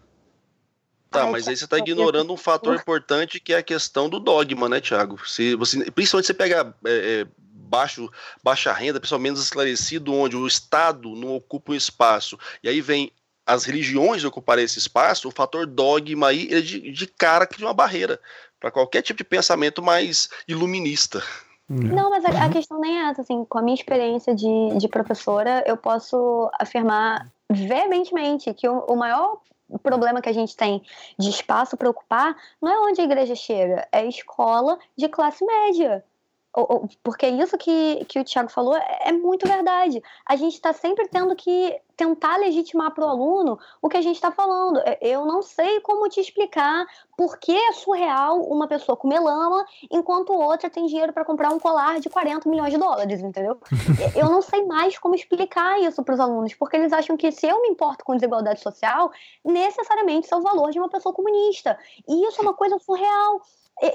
Speaker 3: Tá, mas aí você está ignorando um fator importante que é a questão do dogma, né, Tiago? Se você, principalmente você pega é, é, baixo, baixa renda, pessoal menos esclarecido, onde o Estado não ocupa um espaço, e aí vem as religiões ocuparem esse espaço, o fator dogma aí é de, de cara cria uma barreira para qualquer tipo de pensamento mais iluminista.
Speaker 4: Não, mas a, a, questão nem é essa, assim, com a minha experiência de, de professora, eu posso afirmar veementemente que o, o maior o problema que a gente tem de espaço para ocupar não é onde a igreja chega, é escola de classe média. Porque isso que, que o Tiago falou é, é muito verdade. A gente está sempre tendo que tentar legitimar para o aluno o que a gente está falando. É, eu não sei como te explicar por que é surreal uma pessoa comer lama enquanto outra tem dinheiro para comprar um colar de 40 milhões de dólares, entendeu? Eu não sei mais como explicar isso para os alunos, porque eles acham que se eu me importo com desigualdade social, necessariamente isso é o valor de uma pessoa comunista. E isso é uma coisa surreal.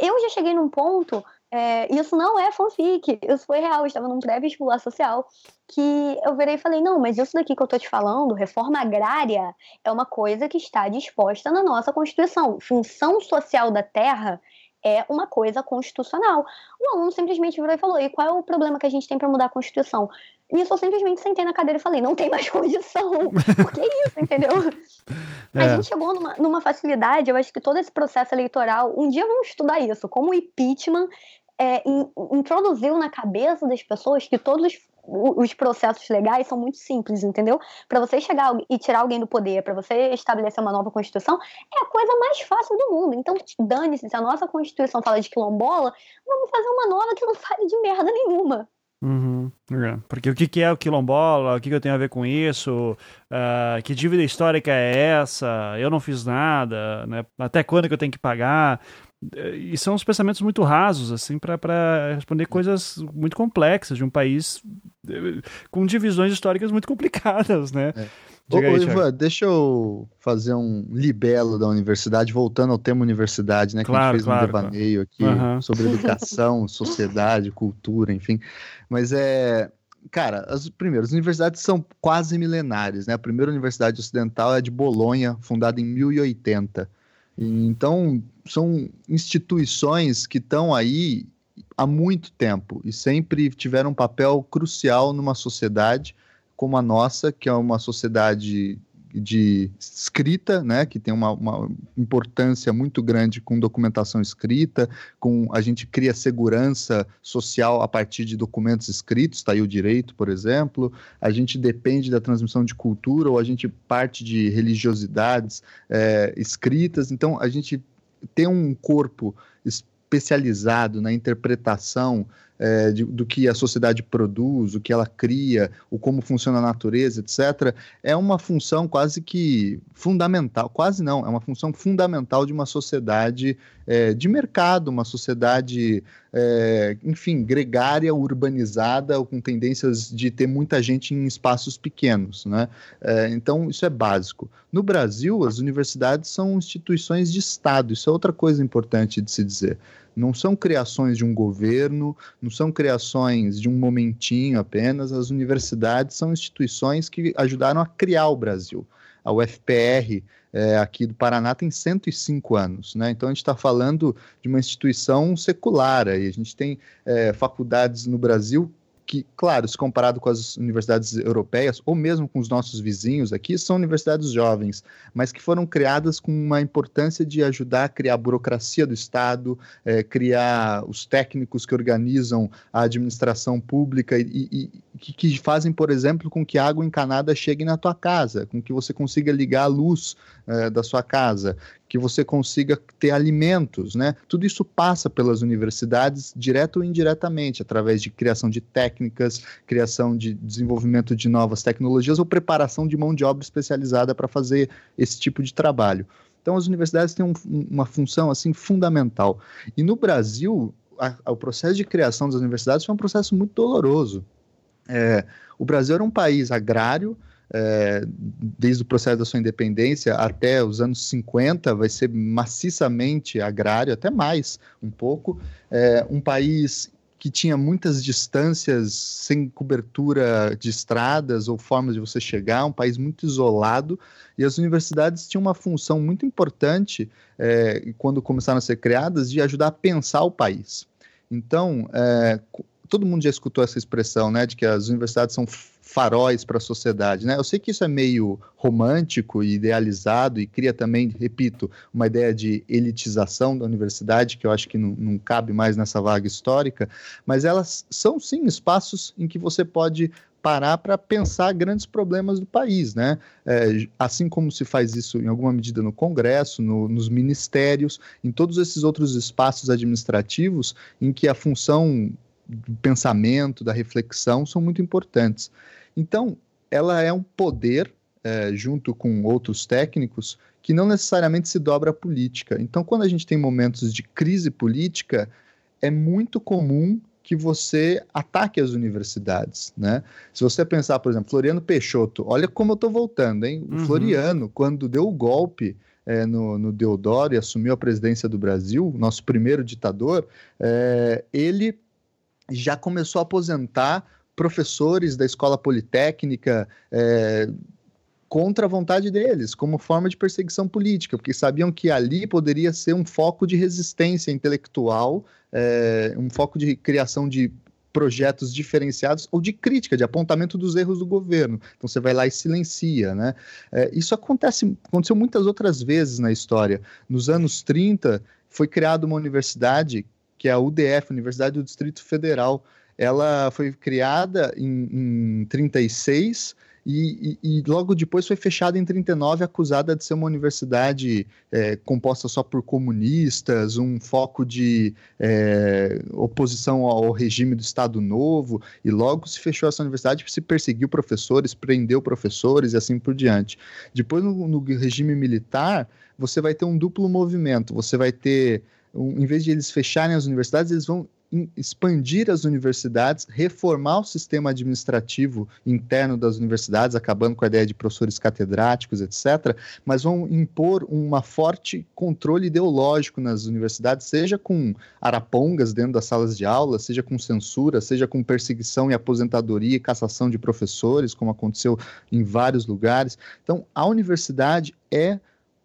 Speaker 4: Eu já cheguei num ponto é, isso não é fanfic, isso foi real. Eu estava num pré-vestibular social que eu virei e falei: não, mas isso daqui que eu tô te falando, reforma agrária, é uma coisa que está disposta na nossa Constituição. Função social da terra é uma coisa constitucional. O aluno simplesmente virou e falou: e qual é o problema que a gente tem para mudar a Constituição? E eu só simplesmente sentei na cadeira e falei: não tem mais condição. Porque é isso, entendeu? É. A gente chegou numa, numa facilidade, eu acho que todo esse processo eleitoral, um dia vamos estudar isso, como o impeachment é, in, introduziu na cabeça das pessoas que todos os processos legais são muito simples, entendeu? Para você chegar e tirar alguém do poder, para você estabelecer uma nova constituição, é a coisa mais fácil do mundo. Então, dane-se, se a nossa constituição fala de quilombola, vamos fazer uma nova que não fale de merda nenhuma.
Speaker 1: Uhum. Porque o que é o quilombola? O que eu tenho a ver com isso? Uh, que dívida histórica é essa? Eu não fiz nada, né? Até quando que eu tenho que pagar? E são os pensamentos muito rasos, assim, para responder coisas muito complexas de um país eh, com divisões históricas muito complicadas, né? É.
Speaker 2: Ô, aí, Ivan, deixa eu fazer um libelo da universidade, voltando ao tema universidade, né? Que claro, a gente fez claro, um devaneio aqui uhum. sobre educação, sociedade, cultura, enfim. Mas é. Cara, as primeiras universidades são quase milenares, né? A primeira universidade ocidental é de Bolonha, fundada em 1080. Então, são instituições que estão aí há muito tempo e sempre tiveram um papel crucial numa sociedade como a nossa, que é uma sociedade de escrita, né, que tem uma, uma, importância muito grande com documentação escrita, com a gente cria segurança social a partir de documentos escritos, está aí o direito, por exemplo, a gente depende da transmissão de cultura ou a gente parte de religiosidades é, escritas, então a gente tem um corpo especializado na interpretação é, de, do que a sociedade produz, o que ela cria, o como funciona a natureza, etc., é uma função quase que fundamental, quase não, é uma função fundamental de uma sociedade é, de mercado, uma sociedade, é, enfim, gregária, urbanizada, com tendências de ter muita gente em espaços pequenos. Né? É, então, isso é básico. No Brasil, as universidades são instituições de Estado, isso é outra coisa importante de se dizer não são criações de um governo, não são criações de um momentinho apenas. As universidades são instituições que ajudaram a criar o Brasil. A UFPR é, aqui do Paraná tem 105 anos, né? Então a gente está falando de uma instituição secular. E a gente tem é, faculdades no Brasil que, claro, se comparado com as universidades europeias, ou mesmo com os nossos vizinhos aqui, são universidades jovens, mas que foram criadas com uma importância de ajudar a criar a burocracia do Estado, é, criar os técnicos que organizam a administração pública e, e que, que, fazem, por exemplo, com que a água encanada chegue na tua casa, com que você consiga ligar a luz é, da sua casa, que você consiga ter alimentos, né? Tudo isso passa pelas universidades, direto ou indiretamente, através de criação de técnicas, criação de desenvolvimento de novas tecnologias ou preparação de mão de obra especializada para fazer esse tipo de trabalho. Então, as universidades têm um, uma função assim fundamental. E no Brasil, a, a, o processo de criação das universidades foi um processo muito doloroso. É, o Brasil era um país agrário, é, desde o processo da sua independência até os anos 50, vai ser maciçamente agrário, até mais um pouco. É, um país que tinha muitas distâncias sem cobertura de estradas ou formas de você chegar, um país muito isolado, e as universidades tinham uma função muito importante, é, quando começaram a ser criadas, de ajudar a pensar o país. Então, é, todo mundo já escutou essa expressão, né, de que as universidades são faróis para a sociedade, né? Eu sei que isso é meio romântico e idealizado e cria também, repito, uma ideia de elitização da universidade que eu acho que não, não cabe mais nessa vaga histórica, mas elas são sim espaços em que você pode parar para pensar grandes problemas do país, né? É, assim como se faz isso em alguma medida no Congresso, no, nos ministérios, em todos esses outros espaços administrativos em que a função do pensamento, da reflexão, são muito importantes. Então, ela é um poder, é, junto com outros técnicos, que não necessariamente se dobra à política. Então, quando a gente tem momentos de crise política, é muito comum que você ataque as universidades, né? Se você pensar, por exemplo, Floriano Peixoto, olha como eu estou voltando, hein? O uhum. Floriano, quando deu o golpe é, no, no, Deodoro e assumiu a presidência do Brasil, nosso primeiro ditador, é, ele já começou a aposentar professores da escola politécnica é, contra a vontade deles, como forma de perseguição política, porque sabiam que ali poderia ser um foco de resistência intelectual, é, um foco de criação de projetos diferenciados ou de crítica, de apontamento dos erros do governo. Então você vai lá e silencia, né? É, isso acontece, aconteceu muitas outras vezes na história. Nos anos 30 foi criada uma universidade que é a UDF, Universidade do Distrito Federal. Ela foi criada em, em 36 e, e, e, logo depois foi fechada em 39, acusada de ser uma universidade é, composta só por comunistas, um foco de é, oposição ao regime do Estado Novo, e logo se fechou essa universidade, se perseguiu professores, prendeu professores e assim por diante. Depois, no, no regime militar, você vai ter um duplo movimento, você vai ter um, em vez de eles fecharem as universidades, eles vão expandir as universidades, reformar o sistema administrativo interno das universidades, acabando com a ideia de professores catedráticos, etc., mas vão impor uma forte controle ideológico nas universidades, seja com arapongas dentro das salas de aula, seja com censura, seja com perseguição e aposentadoria e cassação de professores, como aconteceu em vários lugares. Então, a universidade é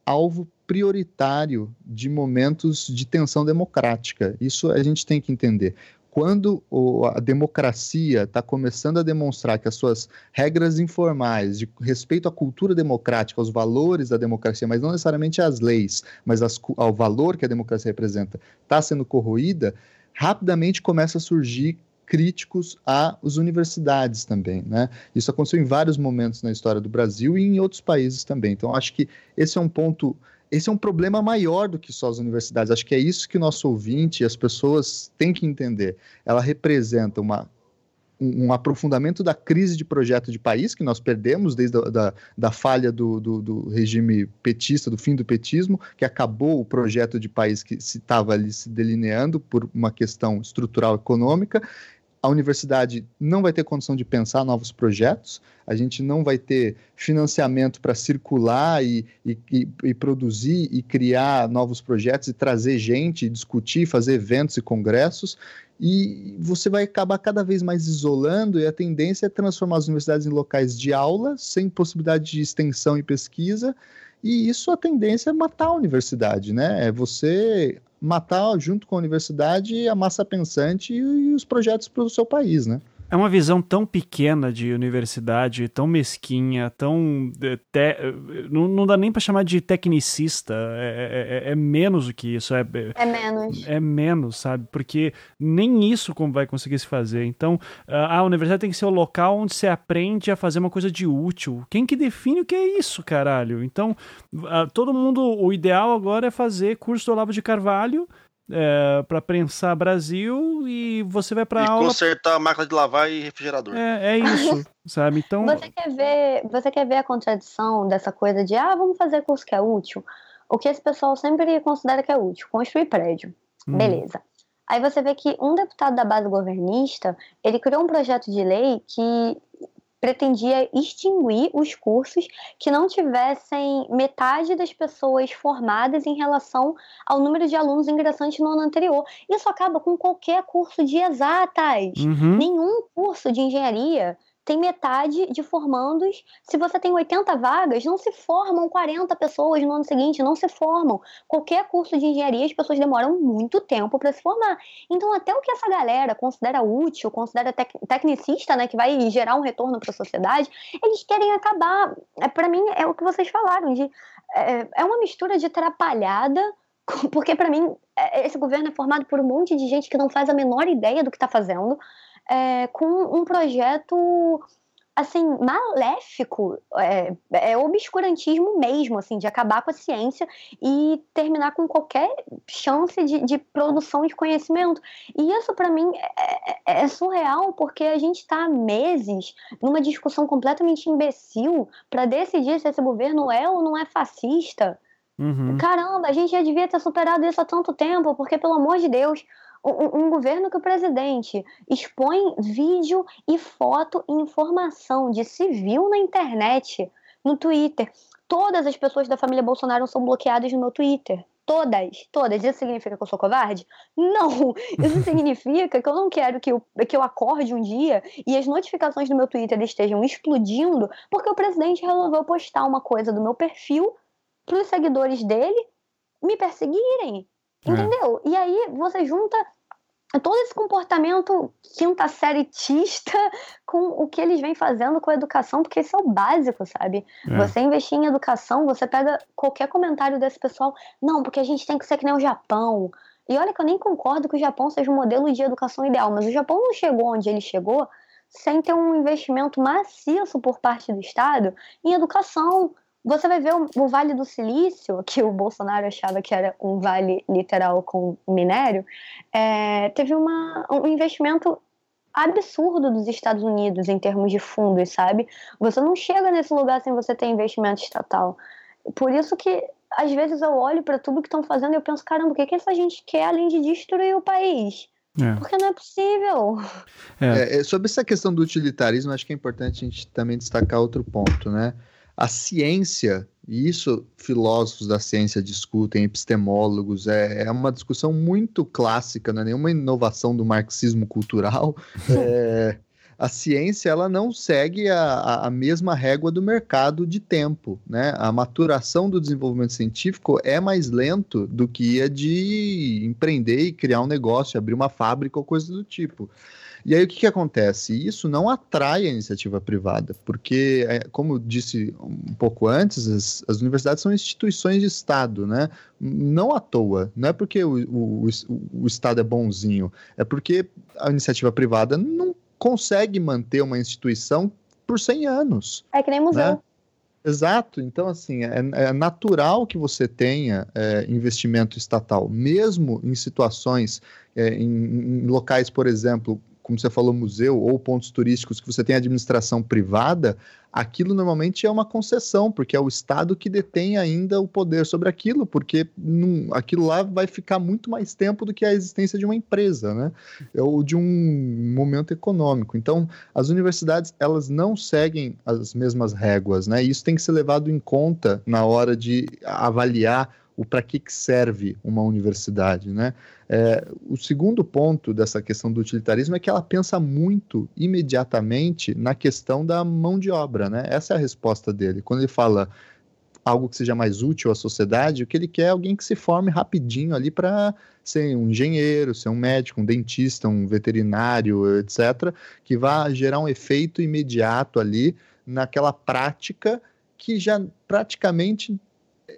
Speaker 2: alvo prioritário de momentos de tensão democrática. Isso a gente tem que entender. Quando a democracia está começando a demonstrar que as suas regras informais de respeito à cultura democrática, aos valores da democracia, mas não necessariamente às leis, mas as, ao valor que a democracia representa, está sendo corroída, rapidamente começa a surgir críticos às universidades também, né? Isso aconteceu em vários momentos na história do Brasil e em outros países também. Então, acho que esse é um ponto esse é um problema maior do que só as universidades. Acho que é isso que o nosso ouvinte e as pessoas têm que entender. Ela representa uma, um, aprofundamento da crise de projeto de país que nós perdemos desde a da, da falha do, do, do, regime petista, do fim do petismo, que acabou o projeto de país que estava ali se delineando por uma questão estrutural econômica a universidade não vai ter condição de pensar novos projetos, a gente não vai ter financiamento para circular e, e, e, produzir e criar novos projetos e trazer gente, discutir, fazer eventos e congressos, e você vai acabar cada vez mais isolando, e a tendência é transformar as universidades em locais de aula, sem possibilidade de extensão e pesquisa, e isso a tendência é matar a universidade, né? É você matar junto com a universidade a massa pensante e, os projetos para o seu país, né?
Speaker 1: É uma visão tão pequena de universidade, tão mesquinha, tão. Eh, te... Não, não dá nem para chamar de tecnicista. É, é, é, é, menos do que isso. É,
Speaker 4: é menos.
Speaker 1: É menos, sabe? Porque nem isso como vai conseguir se fazer. Então, a universidade tem que ser o local onde você aprende a fazer uma coisa de útil. Quem que define o que é isso, caralho? Então, todo mundo. O ideal agora é fazer curso do Olavo de Carvalho é, para prensar Brasil e você vai para aula.
Speaker 3: consertar a máquina de lavar e refrigerador.
Speaker 1: É, é isso, sabe? Então.
Speaker 4: Você quer ver, você quer ver a contradição dessa coisa de ah, vamos fazer curso que é útil? O que esse pessoal sempre considera que é útil, construir prédio, hum. beleza? Aí você vê que um deputado da base governista ele criou um projeto de lei que pretendia extinguir os cursos que não tivessem metade das pessoas formadas em relação ao número de alunos ingressantes no ano anterior. Isso acaba com qualquer curso de exatas. Uhum. Nenhum curso de engenharia tem metade de formandos. Se você tem 80 vagas, não se formam 40 pessoas no ano seguinte, não se formam. Qualquer curso de engenharia, as pessoas demoram muito tempo para se formar. Então, até o que essa galera considera útil, considera tec tecnicista, né, que vai gerar um retorno para a sociedade, eles querem acabar. É, para mim, é o que vocês falaram, de, é, é uma mistura de atrapalhada porque para mim é, esse governo é formado por um monte de gente que não faz a menor ideia do que está fazendo é, com um projeto assim maléfico, é, é, obscurantismo mesmo, assim, de acabar com a ciência e terminar com qualquer chance de, de produção de conhecimento. E isso para mim é, é, é, surreal, porque a gente está há meses numa discussão completamente imbecil para decidir se esse governo é ou não é fascista. Uhum. Caramba, a gente já devia ter superado isso há tanto tempo, porque pelo amor de Deus, um, um, governo que o presidente expõe vídeo e foto e informação de civil na internet, no Twitter. Todas as pessoas da família Bolsonaro são bloqueadas no meu Twitter. Todas, todas. Isso significa que eu sou covarde? Não! Isso significa que eu não quero que eu, que eu acorde um dia e as notificações do meu Twitter estejam explodindo porque o presidente resolveu postar uma coisa do meu perfil para os seguidores dele me perseguirem. É. Entendeu? É. E aí você junta todo esse comportamento quinta séritista com o que eles vêm fazendo com a educação, porque isso é o básico, sabe? É. Você investir em educação, você pega qualquer comentário desse pessoal, não, porque a gente tem que ser que nem o Japão. E olha que eu nem concordo que o Japão seja o modelo de educação ideal, mas o Japão não chegou onde ele chegou sem ter um investimento maciço por parte do Estado em educação. Você vai ver o, o, Vale do Silício, que o Bolsonaro achava que era um vale literal com minério, é, teve uma, um investimento absurdo dos Estados Unidos em termos de fundos, sabe? Você não chega nesse lugar sem você ter investimento estatal. Por isso que às vezes eu olho para tudo que estão fazendo e eu penso, caramba, o que, que essa gente quer além de destruir o país? É. Porque não é possível.
Speaker 2: É. É, sobre essa questão do utilitarismo, acho que é importante a gente também destacar outro ponto, né? A ciência, e isso filósofos da ciência discutem, epistemólogos, é, é uma discussão muito clássica, não é nenhuma inovação do marxismo cultural. é, a ciência ela não segue a, a mesma régua do mercado de tempo, né? A maturação do desenvolvimento científico é mais lento do que a de empreender e criar um negócio, abrir uma fábrica ou coisa do tipo. E aí o que, que acontece? Isso não atrai a iniciativa privada, porque, é, como eu disse um pouco antes, as, as, universidades são instituições de Estado, né? Não à toa, não é porque o, o, o Estado é bonzinho, é porque a iniciativa privada não consegue manter uma instituição por 100 anos.
Speaker 4: É que nem museu. Né?
Speaker 2: Exato, então assim, é, é natural que você tenha é, investimento estatal, mesmo em situações, é, em, em, locais, por exemplo, como você falou, museu ou pontos turísticos que você tem administração privada, aquilo normalmente é uma concessão, porque é o Estado que detém ainda o poder sobre aquilo, porque aquilo lá vai ficar muito mais tempo do que a existência de uma empresa, né? Ou de um momento econômico. Então, as universidades, elas não seguem as mesmas réguas, né? Isso tem que ser levado em conta na hora de avaliar o para que, que serve uma universidade, né? É, o segundo ponto dessa questão do utilitarismo é que ela pensa muito imediatamente na questão da mão de obra, né? Essa é a resposta dele. Quando ele fala algo que seja mais útil à sociedade, o que ele quer é alguém que se forme rapidinho ali para ser um engenheiro, ser um médico, um dentista, um veterinário, etc., que vá gerar um efeito imediato ali naquela prática que já praticamente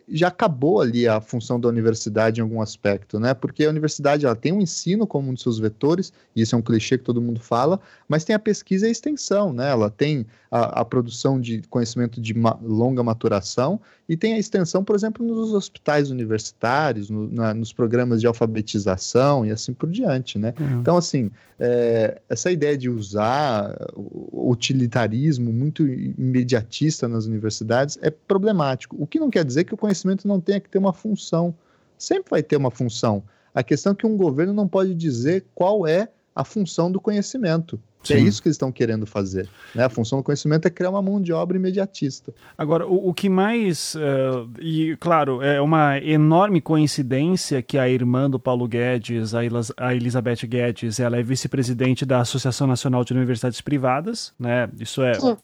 Speaker 2: já acabou ali a função da universidade em algum aspecto, né? Porque a universidade ela tem o um ensino como um dos seus vetores, e isso é um clichê que todo mundo fala, mas tem a pesquisa e a extensão, né? Ela tem a, a produção de conhecimento de ma longa maturação e tem a extensão, por exemplo, nos hospitais universitários, no, na, nos programas de alfabetização e assim por diante, né? Uhum. Então, assim, é, essa ideia de usar o utilitarismo muito imediatista nas universidades é problemático. O que não quer dizer que o conhecimento não tenha que ter uma função. Sempre vai ter uma função. A questão é que um governo não pode dizer qual é a função do conhecimento. É Sim. É isso que eles estão querendo fazer. Né? A função do conhecimento é criar uma mão de obra imediatista.
Speaker 1: Agora, o, o que mais. Uh, e, claro, é uma enorme coincidência que a irmã do Paulo Guedes, a, Elas, a Elizabeth Guedes, ela é vice-presidente da Associação Nacional de Universidades Privadas. Né? Isso é. Sim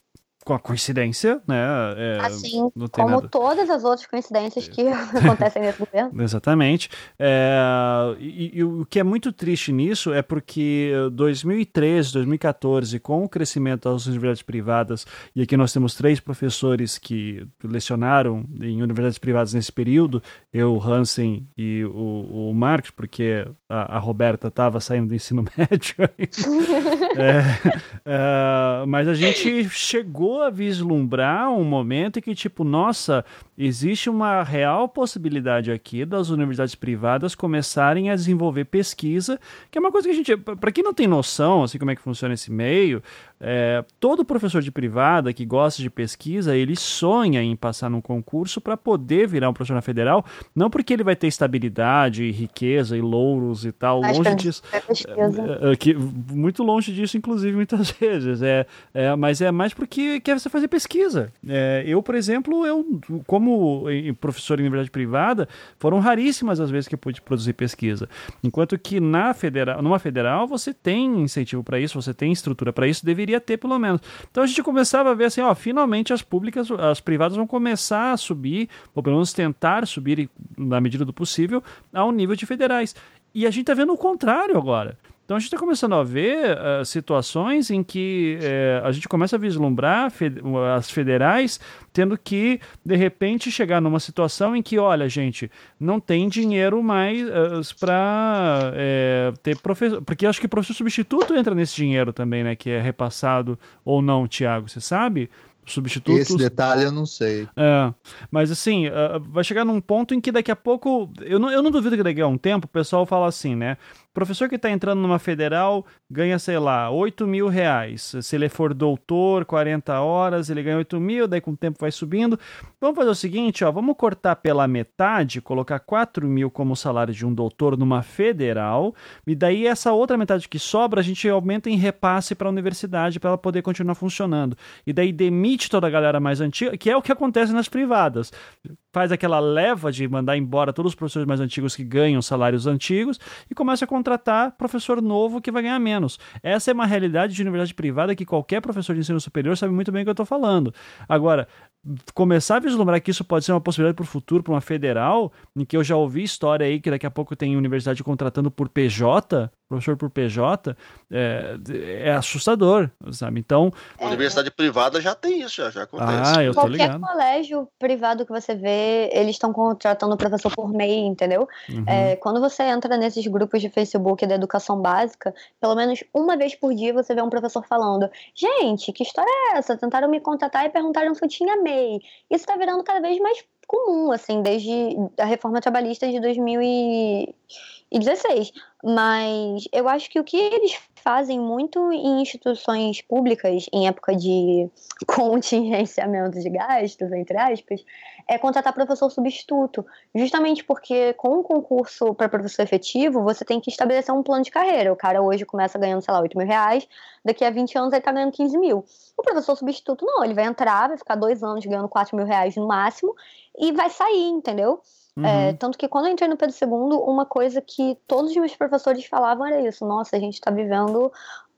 Speaker 1: com a coincidência, né?
Speaker 4: É, assim como nada... todas as outras coincidências que acontecem nesse governo.
Speaker 1: Exatamente. É, e, e, o que é muito triste nisso é porque 2013, 2014, com o crescimento das universidades privadas, e aqui nós temos três professores que lecionaram em universidades privadas nesse período, eu, Hansen e o, o Marcos, porque a, a Roberta estava saindo do ensino médio. é, é, mas a gente chegou a vislumbrar um momento em que, tipo, nossa, existe uma real possibilidade aqui das universidades privadas começarem a desenvolver pesquisa, que é uma coisa que a gente, para quem não tem noção, assim, como é que funciona esse meio, é, todo professor de privada que gosta de pesquisa, ele sonha em passar num concurso para poder virar um professor na federal, não porque ele vai ter estabilidade, riqueza e louros e tal, longe disso. É, é, é, que, muito longe disso, inclusive, muitas vezes. É, é, mas é mais porque quer você fazer pesquisa. É, eu, por exemplo, eu, como professor em universidade privada, foram raríssimas as vezes que eu pude produzir pesquisa. Enquanto que na federal, numa federal você tem incentivo para isso, você tem estrutura para isso, deveria ter pelo menos. Então a gente começava a ver assim, ó, finalmente as públicas, as privadas vão começar a subir, ou pelo menos tentar subir na medida do possível ao nível de federais. E a gente está vendo o contrário agora. Então a gente está começando a ver uh, situações em que uh, a gente começa a vislumbrar fed as federais tendo que, de repente, chegar numa situação em que, olha, gente, não tem dinheiro mais uh, para ter professor. Porque acho que professor substituto entra nesse dinheiro também, né? Que é repassado ou não, Tiago, você sabe? substitutos.
Speaker 2: Esse detalhe eu não sei.
Speaker 1: É, mas assim, uh, vai chegar num ponto em que daqui a pouco, eu não, eu não duvido que daqui a um tempo o pessoal fala assim, né? Professor que está entrando numa federal ganha, sei lá, 8 mil reais. Se ele for doutor, 40 horas, ele ganha 8 mil, daí com o tempo vai subindo. Vamos fazer o seguinte, ó, vamos cortar pela metade, colocar 4 mil como salário de um doutor numa federal, e daí essa outra metade que sobra a gente aumenta em repasse para a universidade para ela poder continuar funcionando. E daí demite toda a galera mais antiga, que é o que acontece nas privadas. Faz aquela leva de mandar embora todos os professores mais antigos que ganham salários antigos e começa a contratar professor novo que vai ganhar menos. Essa é uma realidade de universidade privada que qualquer professor de ensino superior sabe muito bem o que eu estou falando. Agora, começar a vislumbrar que isso pode ser uma possibilidade para o futuro, para uma federal, em que eu já ouvi história aí que daqui a pouco tem universidade contratando por PJ, professor por PJ, é, é assustador, sabe? Então.
Speaker 3: A universidade privada já tem isso, já, já acontece.
Speaker 1: Ah, eu tô
Speaker 4: Qualquer
Speaker 1: ligado.
Speaker 4: colégio privado que você vê, eles estão contratando professor por MEI, entendeu?
Speaker 1: Uhum.
Speaker 4: É, quando você entra nesses grupos de Facebook da educação básica, pelo menos uma vez por dia você vê um professor falando: gente, que história é essa? Tentaram me contratar e perguntaram se eu tinha MEI. Isso tá virando cada vez mais comum, assim, desde a reforma trabalhista de 2016. Mas eu acho que o que eles fazem muito em instituições públicas, em época de contingenciamento de gastos, entre aspas, é contratar professor substituto. Justamente porque com o concurso para professor efetivo, você tem que estabelecer um plano de carreira. O cara hoje começa ganhando, sei lá, 8 mil reais, daqui a 20 anos ele está ganhando 15 mil. O professor substituto, não, ele vai entrar, vai ficar dois anos ganhando 4 mil reais no máximo e vai sair, entendeu?
Speaker 1: Uhum.
Speaker 4: É, tanto que quando eu entrei no Pedro II, uma coisa que todos os meus professores falavam era isso: nossa, a gente está vivendo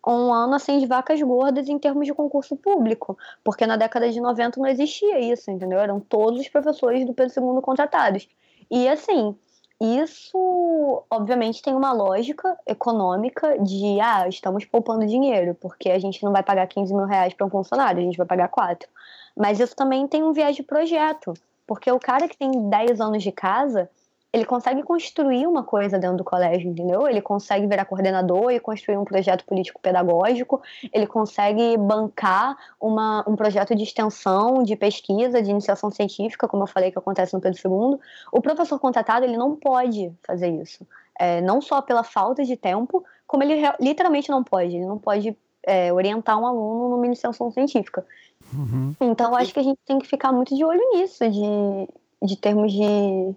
Speaker 4: um ano assim de vacas gordas em termos de concurso público, porque na década de 90 não existia isso, entendeu? Eram todos os professores do Pedro II contratados. E assim, isso obviamente tem uma lógica econômica de ah, estamos poupando dinheiro, porque a gente não vai pagar 15 mil reais para um funcionário, a gente vai pagar 4. Mas isso também tem um viés de projeto. Porque o cara que tem 10 anos de casa, ele consegue construir uma coisa dentro do colégio, entendeu? Ele consegue virar coordenador e construir um projeto político-pedagógico, ele consegue bancar uma, um projeto de extensão, de pesquisa, de iniciação científica, como eu falei que acontece no Pedro II. O professor contratado, ele não pode fazer isso. É, não só pela falta de tempo, como ele literalmente não pode. Ele não pode é, orientar um aluno numa iniciação científica.
Speaker 1: Uhum.
Speaker 4: Então, acho que a gente tem que ficar muito de olho nisso, de, de termos de,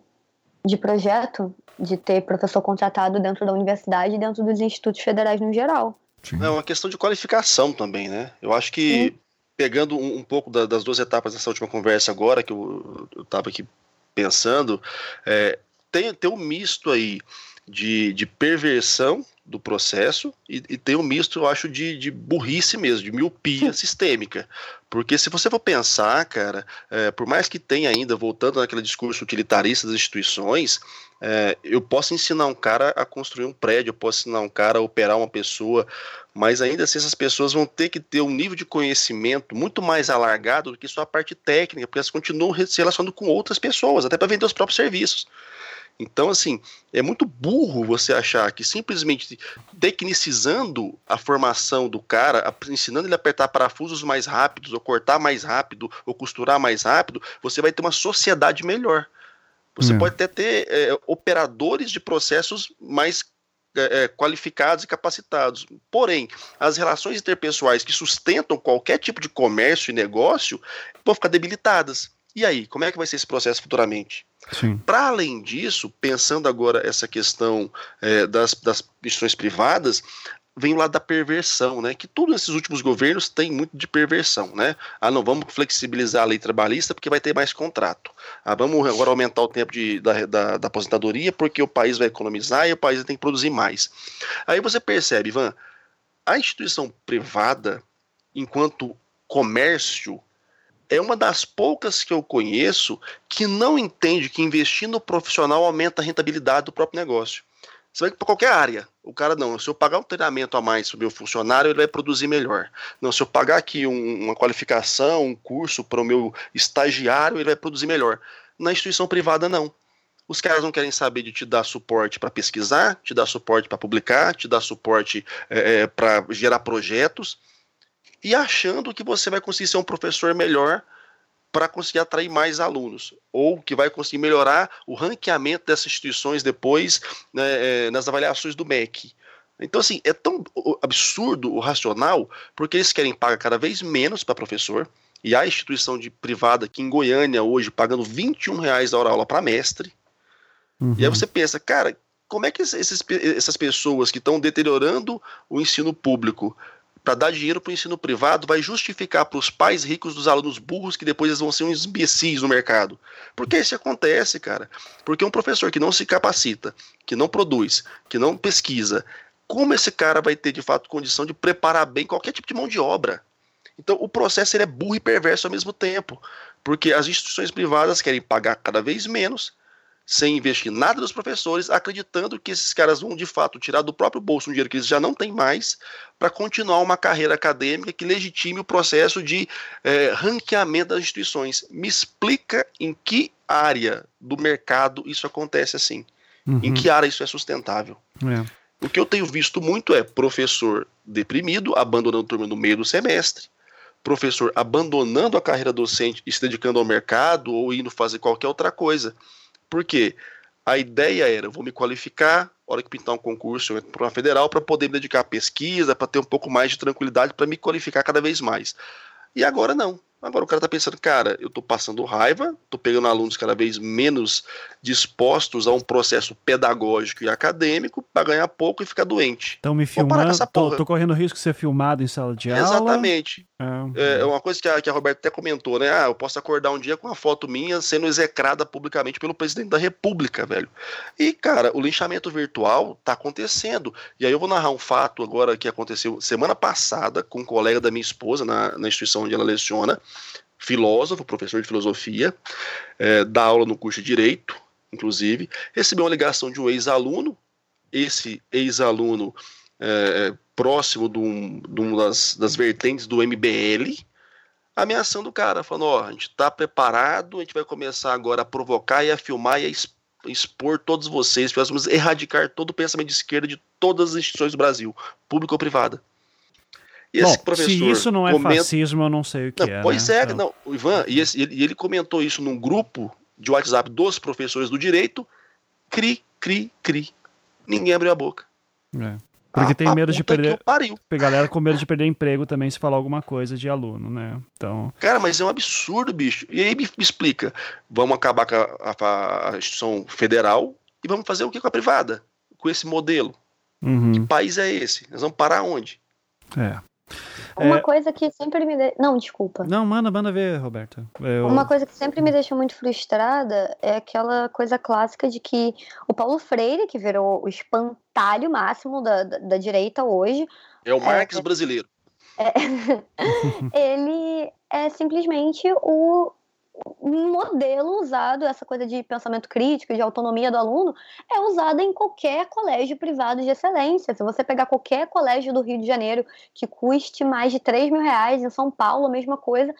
Speaker 4: de projeto, de ter professor contratado dentro da universidade e dentro dos institutos federais no geral.
Speaker 3: É uma questão de qualificação também, né? Eu acho que, Sim. pegando um, um pouco da, das duas etapas dessa última conversa agora, que eu estava aqui pensando, é, tem, tem um misto aí de, de perversão do processo e, e, tem um misto, eu acho, de, de burrice mesmo, de miopia sistêmica. Porque se você for pensar, cara, é, por mais que tenha ainda, voltando naquele discurso utilitarista das instituições, é, eu posso ensinar um cara a construir um prédio, eu posso ensinar um cara a operar uma pessoa, mas ainda assim essas pessoas vão ter que ter um nível de conhecimento muito mais alargado do que só a parte técnica, porque elas continuam se relacionando com outras pessoas, até para vender os próprios serviços. Então, assim, é muito burro você achar que simplesmente tecnicizando a formação do cara, ensinando ele a apertar parafusos mais rápidos, ou cortar mais rápido, ou costurar mais rápido, você vai ter uma sociedade melhor. Você é. pode até ter é, operadores de processos mais é, é, qualificados e capacitados. Porém, as relações interpessoais que sustentam qualquer tipo de comércio e negócio vão ficar debilitadas. E aí, como é que vai ser esse processo futuramente? Para além disso, pensando agora essa questão é, das, das instituições privadas, vem o lado da perversão, né? Que todos esses últimos governos têm muito de perversão, né? Ah, não, vamos flexibilizar a lei trabalhista porque vai ter mais contrato. Ah, vamos agora aumentar o tempo de, da, da, da aposentadoria porque o país vai economizar e o país tem que produzir mais. Aí você percebe, Ivan, a instituição privada, enquanto comércio, é uma das poucas que eu conheço que não entende que investir no profissional aumenta a rentabilidade do próprio negócio. Você vai para qualquer área. O cara, não, se eu pagar um treinamento a mais para o meu funcionário, ele vai produzir melhor. Não, se eu pagar aqui um, uma qualificação, um curso para o meu estagiário, ele vai produzir melhor. Na instituição privada, não. Os caras não querem saber de te dar suporte para pesquisar, te dar suporte para publicar, te dar suporte é, é para gerar projetos, e achando que você vai conseguir ser um professor melhor para conseguir atrair mais alunos, ou que vai conseguir melhorar o ranqueamento dessas instituições depois né, é, nas avaliações do MEC. Então, assim, é tão absurdo o racional, porque eles querem pagar cada vez menos para professor, e a instituição de privada aqui em Goiânia hoje pagando 21 reais a hora aula para mestre. Uhum. E aí você pensa, cara, como é que esses, essas pessoas que estão deteriorando o ensino público para dar dinheiro para o ensino privado vai justificar para os pais ricos dos alunos burros que depois eles vão ser uns imbecis no mercado. Por que isso acontece, cara? Porque um professor que não se capacita, que não produz, que não pesquisa, como esse cara vai ter de fato condição de preparar bem qualquer tipo de mão de obra? Então o processo ele é burro e perverso ao mesmo tempo, porque as instituições privadas querem pagar cada vez menos sem investir nada dos professores, acreditando que esses caras vão de fato tirar do próprio bolso um dinheiro que eles já não têm mais para continuar uma carreira acadêmica que legitime o processo de é, ranqueamento das instituições. Me explica em que área do mercado isso acontece assim? Uhum. Em que área isso é sustentável? É. O que eu tenho visto muito é professor deprimido, abandonando o turma no meio do semestre, professor abandonando a carreira docente e se dedicando ao mercado ou indo fazer qualquer outra coisa. Porque a ideia era, vou me qualificar, hora que pintar um concurso para uma federal, para poder me dedicar à pesquisa, para ter um pouco mais de tranquilidade, para me qualificar cada vez mais. E agora não. Agora o cara tá pensando, cara, eu tô passando raiva, tô pegando alunos cada vez menos dispostos a um processo pedagógico e acadêmico para ganhar pouco e ficar doente.
Speaker 1: Estão me filmando, tô, tô, correndo risco de ser filmado em sala de
Speaker 3: aula. Exatamente. É, é uma coisa que a, que a Roberta até comentou, né? Ah, eu posso acordar um dia com uma foto minha sendo execrada publicamente pelo presidente da república, velho. E, cara, o linchamento virtual tá acontecendo. E aí eu vou narrar um fato agora que aconteceu semana passada com um colega da minha esposa na, na instituição onde ela leciona filósofo, professor de filosofia, é, dá aula no curso de Direito, inclusive, recebeu uma ligação de um ex-aluno, esse ex-aluno é, próximo de, um, de uma das, das vertentes do MBL, ameaçando o cara, falando, ó, a gente está preparado, a gente vai começar agora a provocar e a filmar e a expor todos vocês, nós vamos erradicar todo o pensamento de esquerda de todas as instituições do Brasil, pública ou privada.
Speaker 1: E esse Bom, professor se isso não é comenta... fascismo, eu não sei o que
Speaker 3: não,
Speaker 1: é.
Speaker 3: Pois
Speaker 1: né?
Speaker 3: é, então... não, o Ivan, e, esse, ele, ele comentou isso num grupo de WhatsApp dos professores do direito, cri, cri, cri. Ninguém abriu a boca.
Speaker 1: É. Porque tem medo de perder. Pariu. A galera com medo de perder emprego também se falar alguma coisa de aluno, né? Então.
Speaker 3: Cara, mas é um absurdo, bicho. E aí me, me explica: vamos acabar com a, a, a, instituição federal e vamos fazer o que com a privada? Com esse modelo? Uhum. Que país é esse? Nós vamos parar onde?
Speaker 1: É.
Speaker 4: Uma é... coisa que sempre me. De... Não, desculpa.
Speaker 1: Não, manda, manda ver, Roberto.
Speaker 4: Eu... Uma coisa que sempre me deixa muito frustrada é aquela coisa clássica de que o Paulo Freire, que virou o espantalho máximo da, da, da direita hoje.
Speaker 3: É o Marx é... brasileiro.
Speaker 4: É... ele é simplesmente o modelo usado, essa coisa de pensamento crítico, de autonomia do aluno, é usada em qualquer colégio privado de excelência. Se você pegar qualquer colégio do Rio de Janeiro que custe mais de 3 mil reais, em São Paulo, a mesma coisa,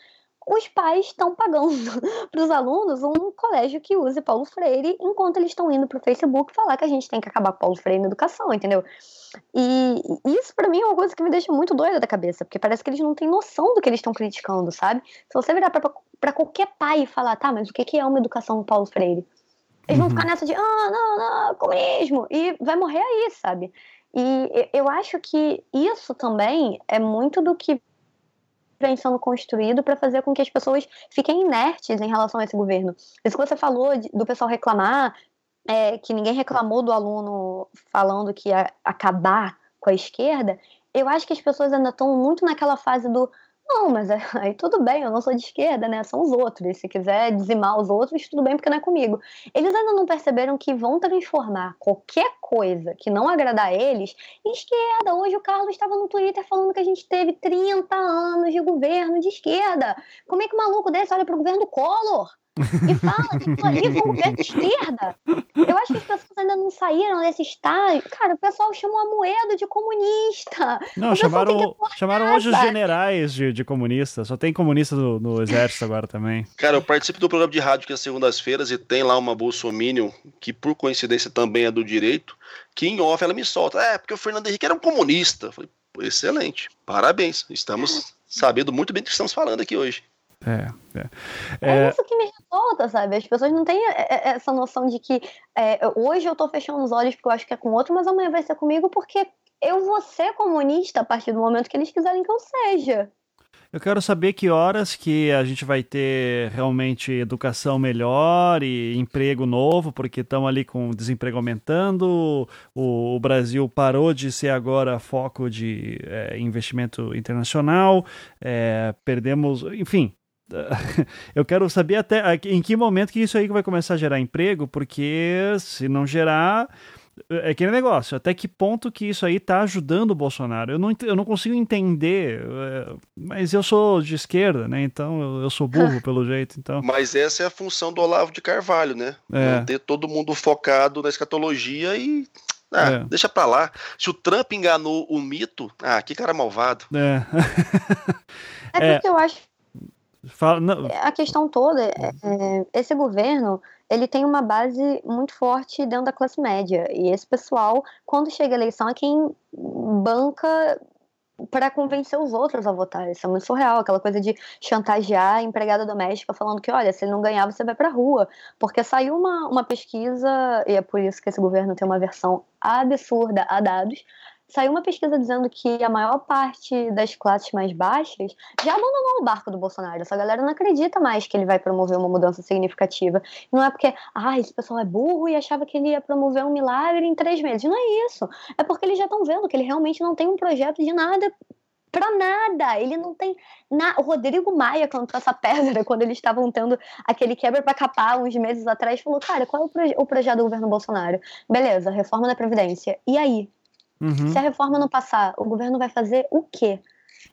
Speaker 4: os pais estão pagando para os alunos um colégio que use Paulo Freire, enquanto eles estão indo para o Facebook falar que a gente tem que acabar com Paulo Freire na educação, entendeu? E isso para mim é uma coisa que me deixa muito doida da cabeça, porque parece que eles não têm noção do que eles estão criticando, sabe? Se você virar para qualquer pai e falar, tá, mas o que é uma educação Paulo Freire? Eles vão uhum. ficar nessa de, ah, não, não, comunismo, e vai morrer aí, sabe? E eu acho que isso também é muito do que vem sendo construído para fazer com que as pessoas fiquem inertes em relação a esse governo. Isso que você falou de, do pessoal reclamar, é, que ninguém reclamou do aluno falando que ia acabar com a esquerda, eu acho que as pessoas ainda estão muito naquela fase do não, mas aí tudo bem, eu não sou de esquerda, né? São os outros. Se quiser dizimar os outros, tudo bem, porque não é comigo. Eles ainda não perceberam que vão transformar qualquer coisa que não agradar a eles em esquerda. Hoje o Carlos estava no Twitter falando que a gente teve 30 anos de governo de esquerda. Como é que um maluco desse olha pro governo do Collor? E fala que aquilo ali foi um esquerda. Eu acho que as pessoas ainda não saíram desse estágio. Cara, o pessoal chamou a Moedo de comunista.
Speaker 1: Não, chamaram, chamaram hoje os generais de, de comunista. Só tem comunista no, no, exército agora também.
Speaker 3: Cara, eu participo do programa de rádio que é segundas-feiras e tem lá uma Bolsominion, que por coincidência também é do direito, que em off ela me solta. É, porque o Fernando Henrique era um comunista. Eu falei, excelente, parabéns. Estamos sabendo muito bem do que estamos falando aqui hoje.
Speaker 1: É, é.
Speaker 4: é, é isso que me revolta, sabe? As pessoas não têm essa noção de que é, hoje eu tô fechando os olhos porque eu acho que é com outro, mas amanhã vai ser comigo porque eu vou ser comunista a partir do momento que eles quiserem que eu seja.
Speaker 1: Eu quero saber que horas que a gente vai ter realmente educação melhor e emprego novo, porque estamos ali com desemprego aumentando, o, o, Brasil parou de ser agora foco de é, investimento internacional, é, perdemos, enfim, eu quero saber até em que momento que isso aí vai começar a gerar emprego, porque se não gerar, é aquele negócio, até que ponto que isso aí está ajudando o Bolsonaro? Eu não, eu não consigo entender, é, mas eu sou de esquerda, né? Então eu, sou burro pelo jeito. Então...
Speaker 3: Mas essa é a função do Olavo de Carvalho, né? É. Manter todo mundo focado na escatologia e ah, é. deixa pra lá. Se o Trump enganou o mito, ah, que cara malvado.
Speaker 1: É,
Speaker 4: é porque eu acho Fala, a questão toda é, é, esse governo ele tem uma base muito forte dentro da classe média e esse pessoal quando chega a eleição é quem banca para convencer os outros a votar. Isso é muito surreal, aquela coisa de chantagear a empregada doméstica falando que, olha, se ele não ganhar, você vai para rua. Porque saiu uma, uma pesquisa, e é por isso que esse governo tem uma versão absurda a dados, saiu uma pesquisa dizendo que a maior parte das classes mais baixas já abandonou o barco do Bolsonaro. Essa galera não acredita mais que ele vai promover uma mudança significativa. Não é porque, ah, esse pessoal é burro e achava que ele ia promover um milagre em três meses. Não é isso. É porque eles já estão vendo que ele realmente não tem um projeto de nada pra nada. Ele não tem nada. O Rodrigo Maia cantou essa pedra quando eles estavam tendo aquele quebra para capar uns meses atrás. Falou, cara, qual é o, proje o projeto do governo Bolsonaro? Beleza, reforma da Previdência. E aí? Uhum. Se a reforma não passar, o governo vai fazer o quê?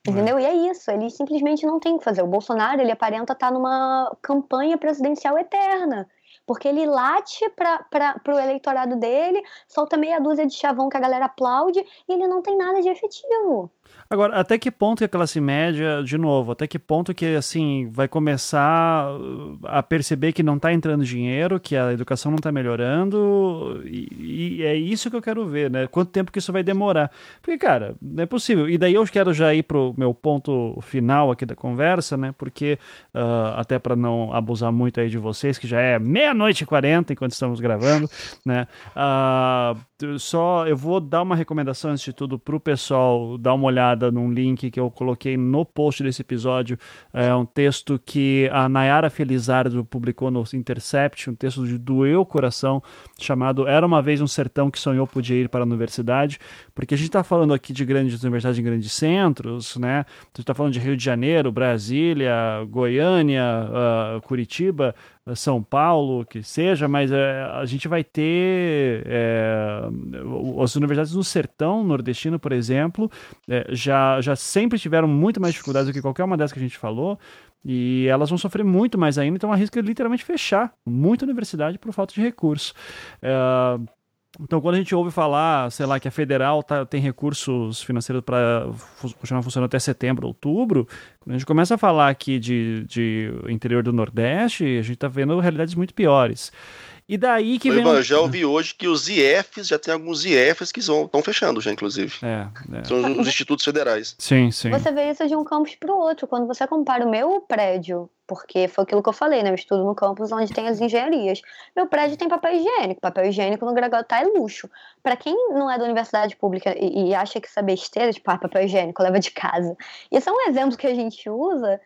Speaker 4: Entendeu? É. E é isso, ele simplesmente não tem o que fazer. O Bolsonaro, ele aparenta estar numa campanha presidencial eterna. Porque ele late para o eleitorado dele, solta meia dúzia de chavão que a galera aplaude e ele não tem nada de efetivo.
Speaker 1: Agora, até que ponto que a classe média, de novo, até que ponto que, assim, vai começar uh, a perceber que não está entrando dinheiro, que a educação não está melhorando, e, e, é isso que eu quero ver, né? Quanto tempo que isso vai demorar? Porque, cara, não é possível. E daí eu quero já ir pro meu ponto final aqui da conversa, né? Porque, uh, até para não abusar muito aí de vocês, que já é meia-noite e quarenta enquanto estamos gravando, né? Uh, só, eu vou dar uma recomendação, antes de tudo, pro pessoal dar uma olhada num link que eu coloquei no post desse episódio. É um texto que a Nayara Felizardo publicou no Intercept, um texto de doeu o coração, chamado Era uma vez um sertão que sonhou podia ir para a universidade, porque a gente está falando aqui de grandes universidades em grandes centros, né? A gente está falando de Rio de Janeiro, Brasília, Goiânia, uh, Curitiba, são Paulo, que seja, mas é, a gente vai ter é, as universidades no sertão nordestino, por exemplo, é, já, já sempre tiveram muito mais dificuldades do que qualquer uma dessas que a gente falou. E elas vão sofrer muito mais ainda, então arrisca literalmente fechar muita universidade por falta de recursos. Então, quando a gente ouve falar, sei lá, que a federal tá, tem recursos financeiros para continuar funcionando até setembro, outubro, quando a gente começa a falar aqui de, de interior do Nordeste, a gente está vendo realidades muito piores. E daí que
Speaker 3: vem. Eu já ouvi hoje que os IFs, já tem alguns IFs que estão fechando, já, inclusive.
Speaker 1: É, é.
Speaker 3: São os institutos federais.
Speaker 1: Sim, sim.
Speaker 4: Você vê isso de um campus para o outro. Quando você compara o meu prédio, porque foi aquilo que eu falei, né? Eu estudo no campus onde tem as engenharias. Meu prédio tem papel higiênico. Papel higiênico no Gragotar é luxo. Para quem não é da universidade pública e, e acha que isso é besteira, tipo, ah, papel higiênico, leva de casa. Isso é um exemplo que a gente usa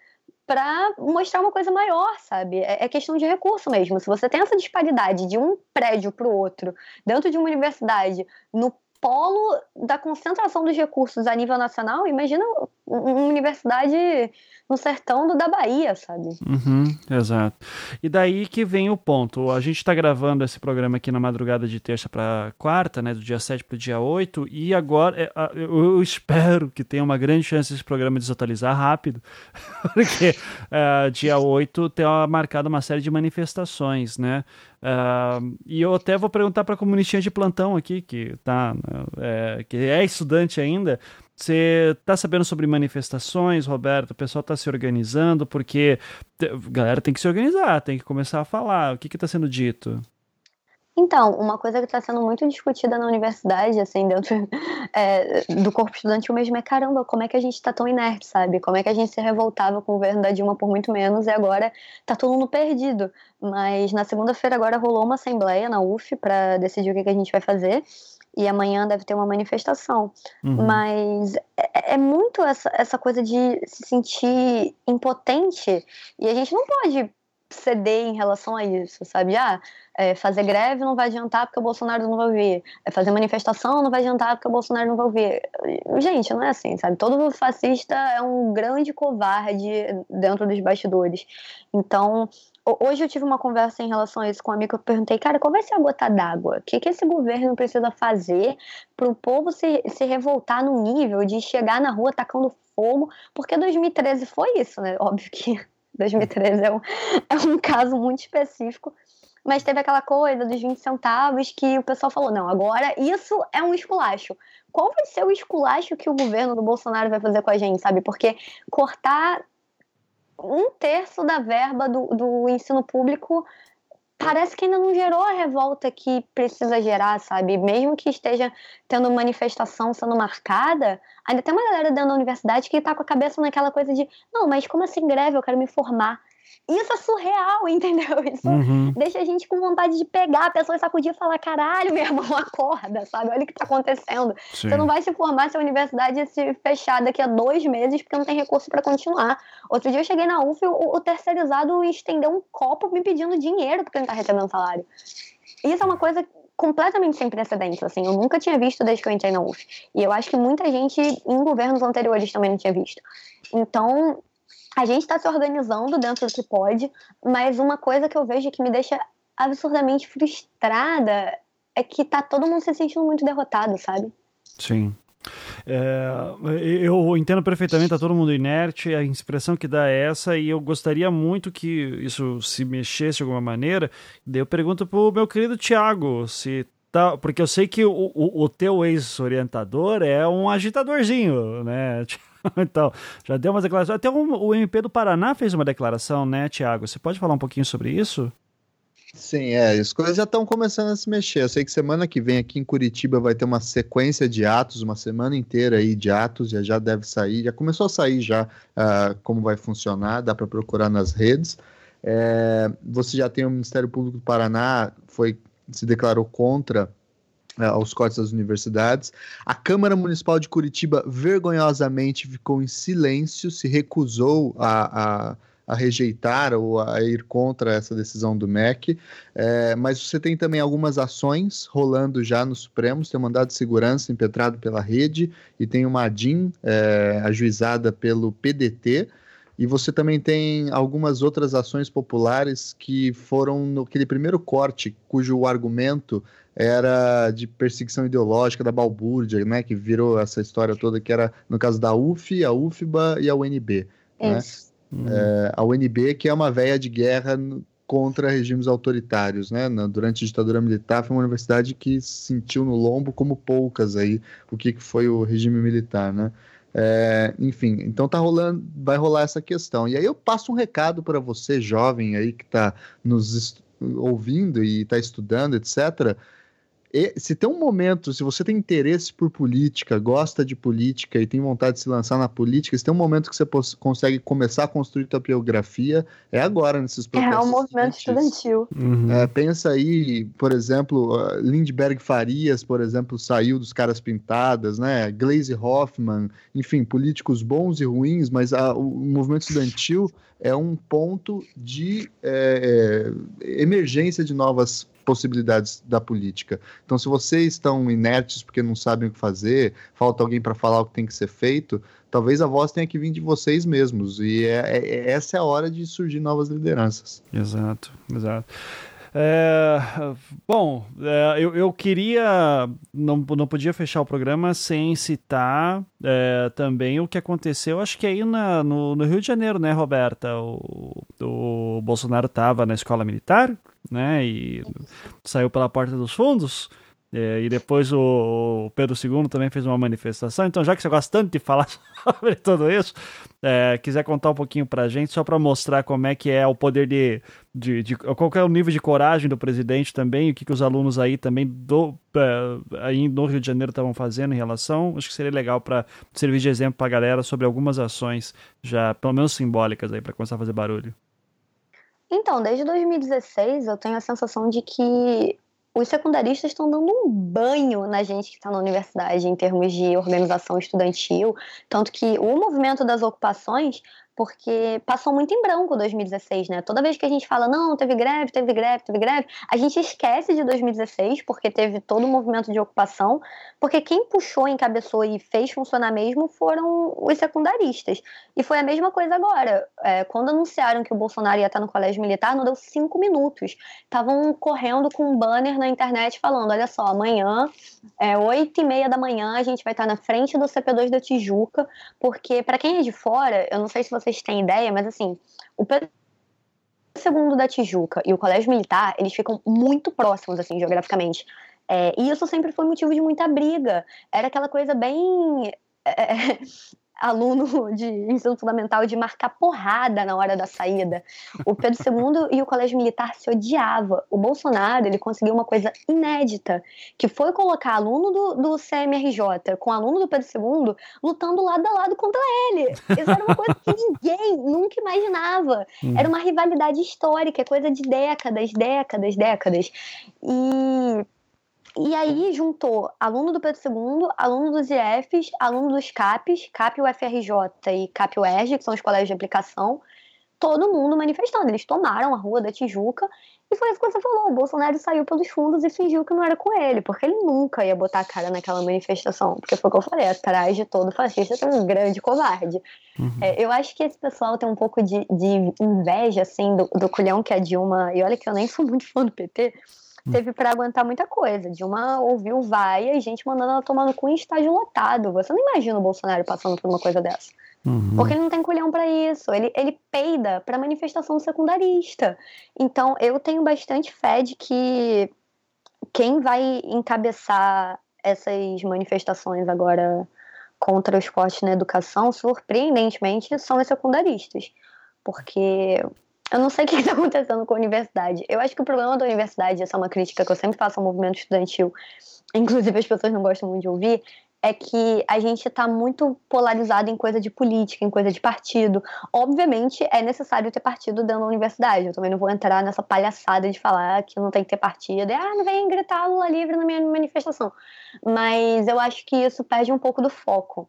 Speaker 4: para mostrar uma coisa maior, sabe? É, é, questão de recurso mesmo. Se você tem essa disparidade de um prédio para o outro, dentro de uma universidade, no polo da concentração dos recursos a nível nacional. Imagina uma universidade no sertão do, da Bahia, sabe?
Speaker 1: Uhum, exato. E daí que vem o ponto. A gente está gravando esse programa aqui na madrugada de terça para quarta, né? Do dia 7 para o dia 8. E agora é, eu espero que tenha uma grande chance desse programa desatualizar rápido. Porque uh, dia 8 tem marcado uma série de manifestações, né? Uh, e eu até vou perguntar para a comunistinha de plantão aqui, que, tá, é, que é estudante ainda, você está sabendo sobre manifestações, Roberto? O pessoal está se organizando porque a galera tem que se organizar, tem que começar a falar. O que está sendo dito?
Speaker 4: Então, uma coisa que está sendo muito discutida na universidade, assim, dentro é, do corpo estudantil mesmo, é caramba, como é que a gente está tão inerte, sabe? Como é que a gente se revoltava com o governo da Dilma por muito menos e agora está todo mundo perdido. Mas na segunda-feira agora rolou uma assembleia na UF para decidir o que, que a gente vai fazer e amanhã deve ter uma manifestação. Uhum. Mas é, é, muito essa, essa coisa de se sentir impotente e a gente não pode ceder em relação a isso, sabe? Ah, é, fazer greve não vai adiantar porque o Bolsonaro não vai ouvir. É, fazer manifestação não vai adiantar porque o Bolsonaro não vai ouvir. Gente, não é assim, sabe? Todo fascista é um grande covarde dentro dos bastidores. Então, Hoje eu tive uma conversa em relação a isso com um amigo. Eu perguntei, cara, qual vai ser a gota d'água? O que, que esse governo precisa fazer para o povo se, se revoltar no nível de chegar na rua tacando fogo? Porque 2013 foi isso, né? Óbvio que 2013 é um, é um caso muito específico. Mas teve aquela coisa dos 20 centavos que o pessoal falou: não, agora isso é um esculacho. Qual vai ser o esculacho que o governo do Bolsonaro vai fazer com a gente, sabe? Porque cortar um terço da verba do, do ensino público parece que ainda não gerou a revolta que precisa gerar, sabe? Mesmo que esteja tendo manifestação sendo marcada, ainda tem uma galera dentro da universidade que tá com a cabeça naquela coisa de, não, mas como assim greve? Eu quero me formar. Isso é surreal, entendeu? Isso uhum. deixa a gente com vontade de pegar a pessoa e sacudir e falar: caralho, meu irmão, acorda, sabe? Olha o que tá acontecendo. Sim. Você não vai se formar se a universidade se fechar daqui a dois meses porque não tem recurso para continuar. Outro dia eu cheguei na UF, o, o terceirizado estendeu um copo me pedindo dinheiro porque não tá recebendo salário. Isso é uma coisa completamente sem precedentes, assim, eu nunca tinha visto desde que eu entrei na UF. E eu acho que muita gente em governos anteriores também não tinha visto. Então, a gente está se organizando dentro do que pode, mas uma coisa que eu vejo que me deixa absurdamente frustrada é que tá todo mundo se sentindo muito derrotado, sabe?
Speaker 1: Sim. É, eu entendo perfeitamente, tá todo mundo inerte, a expressão que dá é essa, e eu gostaria muito que isso se mexesse de alguma maneira. Daí eu pergunto pro meu querido Tiago se tá. Porque eu sei que o, o, o teu ex-orientador é um agitadorzinho, né? então, já deu umas declarações. Até o, o MP do Paraná fez uma declaração, né, Tiago? Você pode falar um pouquinho sobre isso?
Speaker 2: Sim, é, as coisas já estão começando a se mexer. Eu sei que semana que vem aqui em Curitiba vai ter uma sequência de atos, uma semana inteira aí de atos, já, já deve sair, já começou a sair já uh, como vai funcionar, dá para procurar nas redes. É, você já tem o Ministério Público do Paraná, foi se declarou contra aos cortes das universidades. A Câmara Municipal de Curitiba vergonhosamente ficou em silêncio, se recusou a, a, a rejeitar ou a ir contra essa decisão do MEC. É, mas você tem também algumas ações rolando já no Supremo, tem um mandado de segurança impetrado pela rede e tem uma ADIM é, ajuizada pelo PDT. E você também tem algumas outras ações populares que foram naquele primeiro corte, cujo argumento era de perseguição ideológica da balbúrdia, né, que virou essa história toda, que era no caso da UF, a UFBA e a UNB. Né? É, a UNB, que é uma veia de guerra contra regimes autoritários, né? durante a ditadura militar, foi uma universidade que sentiu no lombo como poucas aí o que foi o regime militar, né? É, enfim, então tá rolando, vai rolar essa questão. E aí eu passo um recado para você, jovem aí que está nos ouvindo e está estudando, etc se tem um momento, se você tem interesse por política, gosta de política e tem vontade de se lançar na política, se tem um momento que você consegue começar a construir sua biografia, é agora nesses
Speaker 4: processos. É, o movimento estudantil.
Speaker 2: Uhum. É, pensa aí, por exemplo, Lindbergh Farias, por exemplo, saiu dos Caras Pintadas, né? Glaze Hoffman, enfim, políticos bons e ruins, mas a, o movimento estudantil é um ponto de é, é emergência de novas possibilidades da política. Então, se vocês estão inertes porque não sabem o que fazer, falta alguém para falar o que tem que ser feito, talvez a voz tenha que vir de vocês mesmos. E é, é, é essa é a hora de surgir novas lideranças.
Speaker 1: Exato, exato. É, bom, é, eu, eu queria. Não, não podia fechar o programa sem citar é, também o que aconteceu, acho que aí na, no, no Rio de Janeiro, né, Roberta? O, o Bolsonaro estava na escola militar, né? E saiu pela porta dos fundos. É, e depois o, Pedro II também fez uma manifestação. Então, já que você gosta tanto de falar sobre tudo isso, é, quiser contar um pouquinho pra gente, só para mostrar como é que é o poder de, de, de, Qual é o nível de coragem do presidente também, o que, que os alunos aí também do, é, aí no Rio de Janeiro estavam fazendo em relação. Acho que seria legal para servir de exemplo pra galera sobre algumas ações, já pelo menos simbólicas aí, para começar a fazer barulho.
Speaker 4: Então, desde 2016 eu tenho a sensação de que os secundaristas estão dando um banho na gente que está na universidade em termos de organização estudantil, tanto que o movimento das ocupações porque passou muito em branco 2016, né? Toda vez que a gente fala, não, teve greve, teve greve, teve greve, a gente esquece de 2016, porque teve todo o movimento de ocupação, porque quem puxou, encabeçou e fez funcionar mesmo foram os secundaristas. E foi a mesma coisa agora. É, quando anunciaram que o Bolsonaro ia estar no colégio militar, não deu cinco minutos. Estavam correndo com um banner na internet falando: olha só, amanhã, é, oito e meia da manhã, a gente vai estar na frente do CP2 da Tijuca, porque, para quem é de fora, eu não sei se você vocês têm ideia, mas assim, o Pedro II da Tijuca e o Colégio Militar, eles ficam muito próximos, assim, geograficamente. É, e isso sempre foi motivo de muita briga. Era aquela coisa bem. É, aluno de ensino fundamental de marcar porrada na hora da saída. O Pedro II e o Colégio Militar se odiavam. O Bolsonaro ele conseguiu uma coisa inédita, que foi colocar aluno do, do CMRJ com aluno do Pedro II lutando lado a lado contra ele. Isso era uma coisa que ninguém nunca imaginava. Hum. Era uma rivalidade histórica, é coisa de décadas, décadas, décadas. E e aí juntou aluno do Pedro II, aluno dos IFs, aluno dos CAPs, CAP UFRJ e CAP UERJ, que são os colégios de aplicação, todo mundo manifestando. Eles tomaram a rua da Tijuca e foi isso que você falou. O Bolsonaro saiu pelos fundos e fingiu que não era com ele, porque ele nunca ia botar a cara naquela manifestação. Porque foi o que eu falei: atrás de todo fascista tem um grande covarde. Uhum. É, eu acho que esse pessoal tem um pouco de, de inveja, assim, do, do culhão que é a Dilma. E olha que eu nem sou muito fã do PT teve para aguentar muita coisa. Dilma ouviu vaia e gente mandando ela tomar no cu em estágio lotado. Você não imagina o Bolsonaro passando por uma coisa dessa. Uhum. Porque ele não tem culhão para isso. Ele, ele peida para manifestação secundarista. Então, eu tenho bastante fé de que quem vai encabeçar essas manifestações agora contra os cortes na educação, surpreendentemente, são os secundaristas. Porque eu não sei o que está acontecendo com a universidade. Eu acho que o problema da universidade, essa é uma crítica que eu sempre faço ao movimento estudantil, inclusive as pessoas não gostam muito de ouvir, é que a gente está muito polarizado em coisa de política, em coisa de partido. Obviamente, é necessário ter partido dentro da universidade. Eu também não vou entrar nessa palhaçada de falar que não tem que ter partido. E, ah, não vem gritar Lula livre na minha manifestação. Mas eu acho que isso perde um pouco do foco.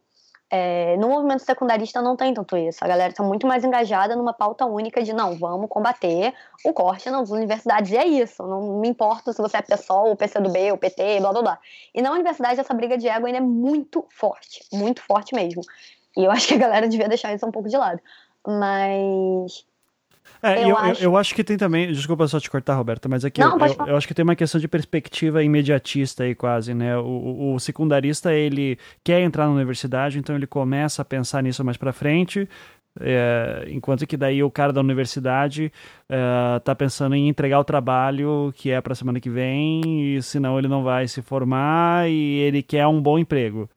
Speaker 4: É, no movimento secundarista não tem tanto isso. A galera está muito mais engajada numa pauta única de não, vamos combater o corte nas universidades. E é isso. Não me importa se você é PSOL, o PCdoB, o PT, blá blá blá. E na universidade essa briga de ego ainda é muito forte. Muito forte mesmo. E eu acho que a galera devia deixar isso um pouco de lado. Mas
Speaker 1: é, eu, eu, acho... eu, acho... que tem também. Desculpa só te cortar, Roberta, mas aqui Não, eu, eu, acho que tem uma questão de perspectiva imediatista aí, quase, né? O, o, secundarista ele quer entrar na universidade, então ele começa a pensar nisso mais para frente. É, enquanto que daí o cara da universidade é, tá pensando em entregar o trabalho que é para semana que vem, e senão ele não vai se formar e ele quer um bom emprego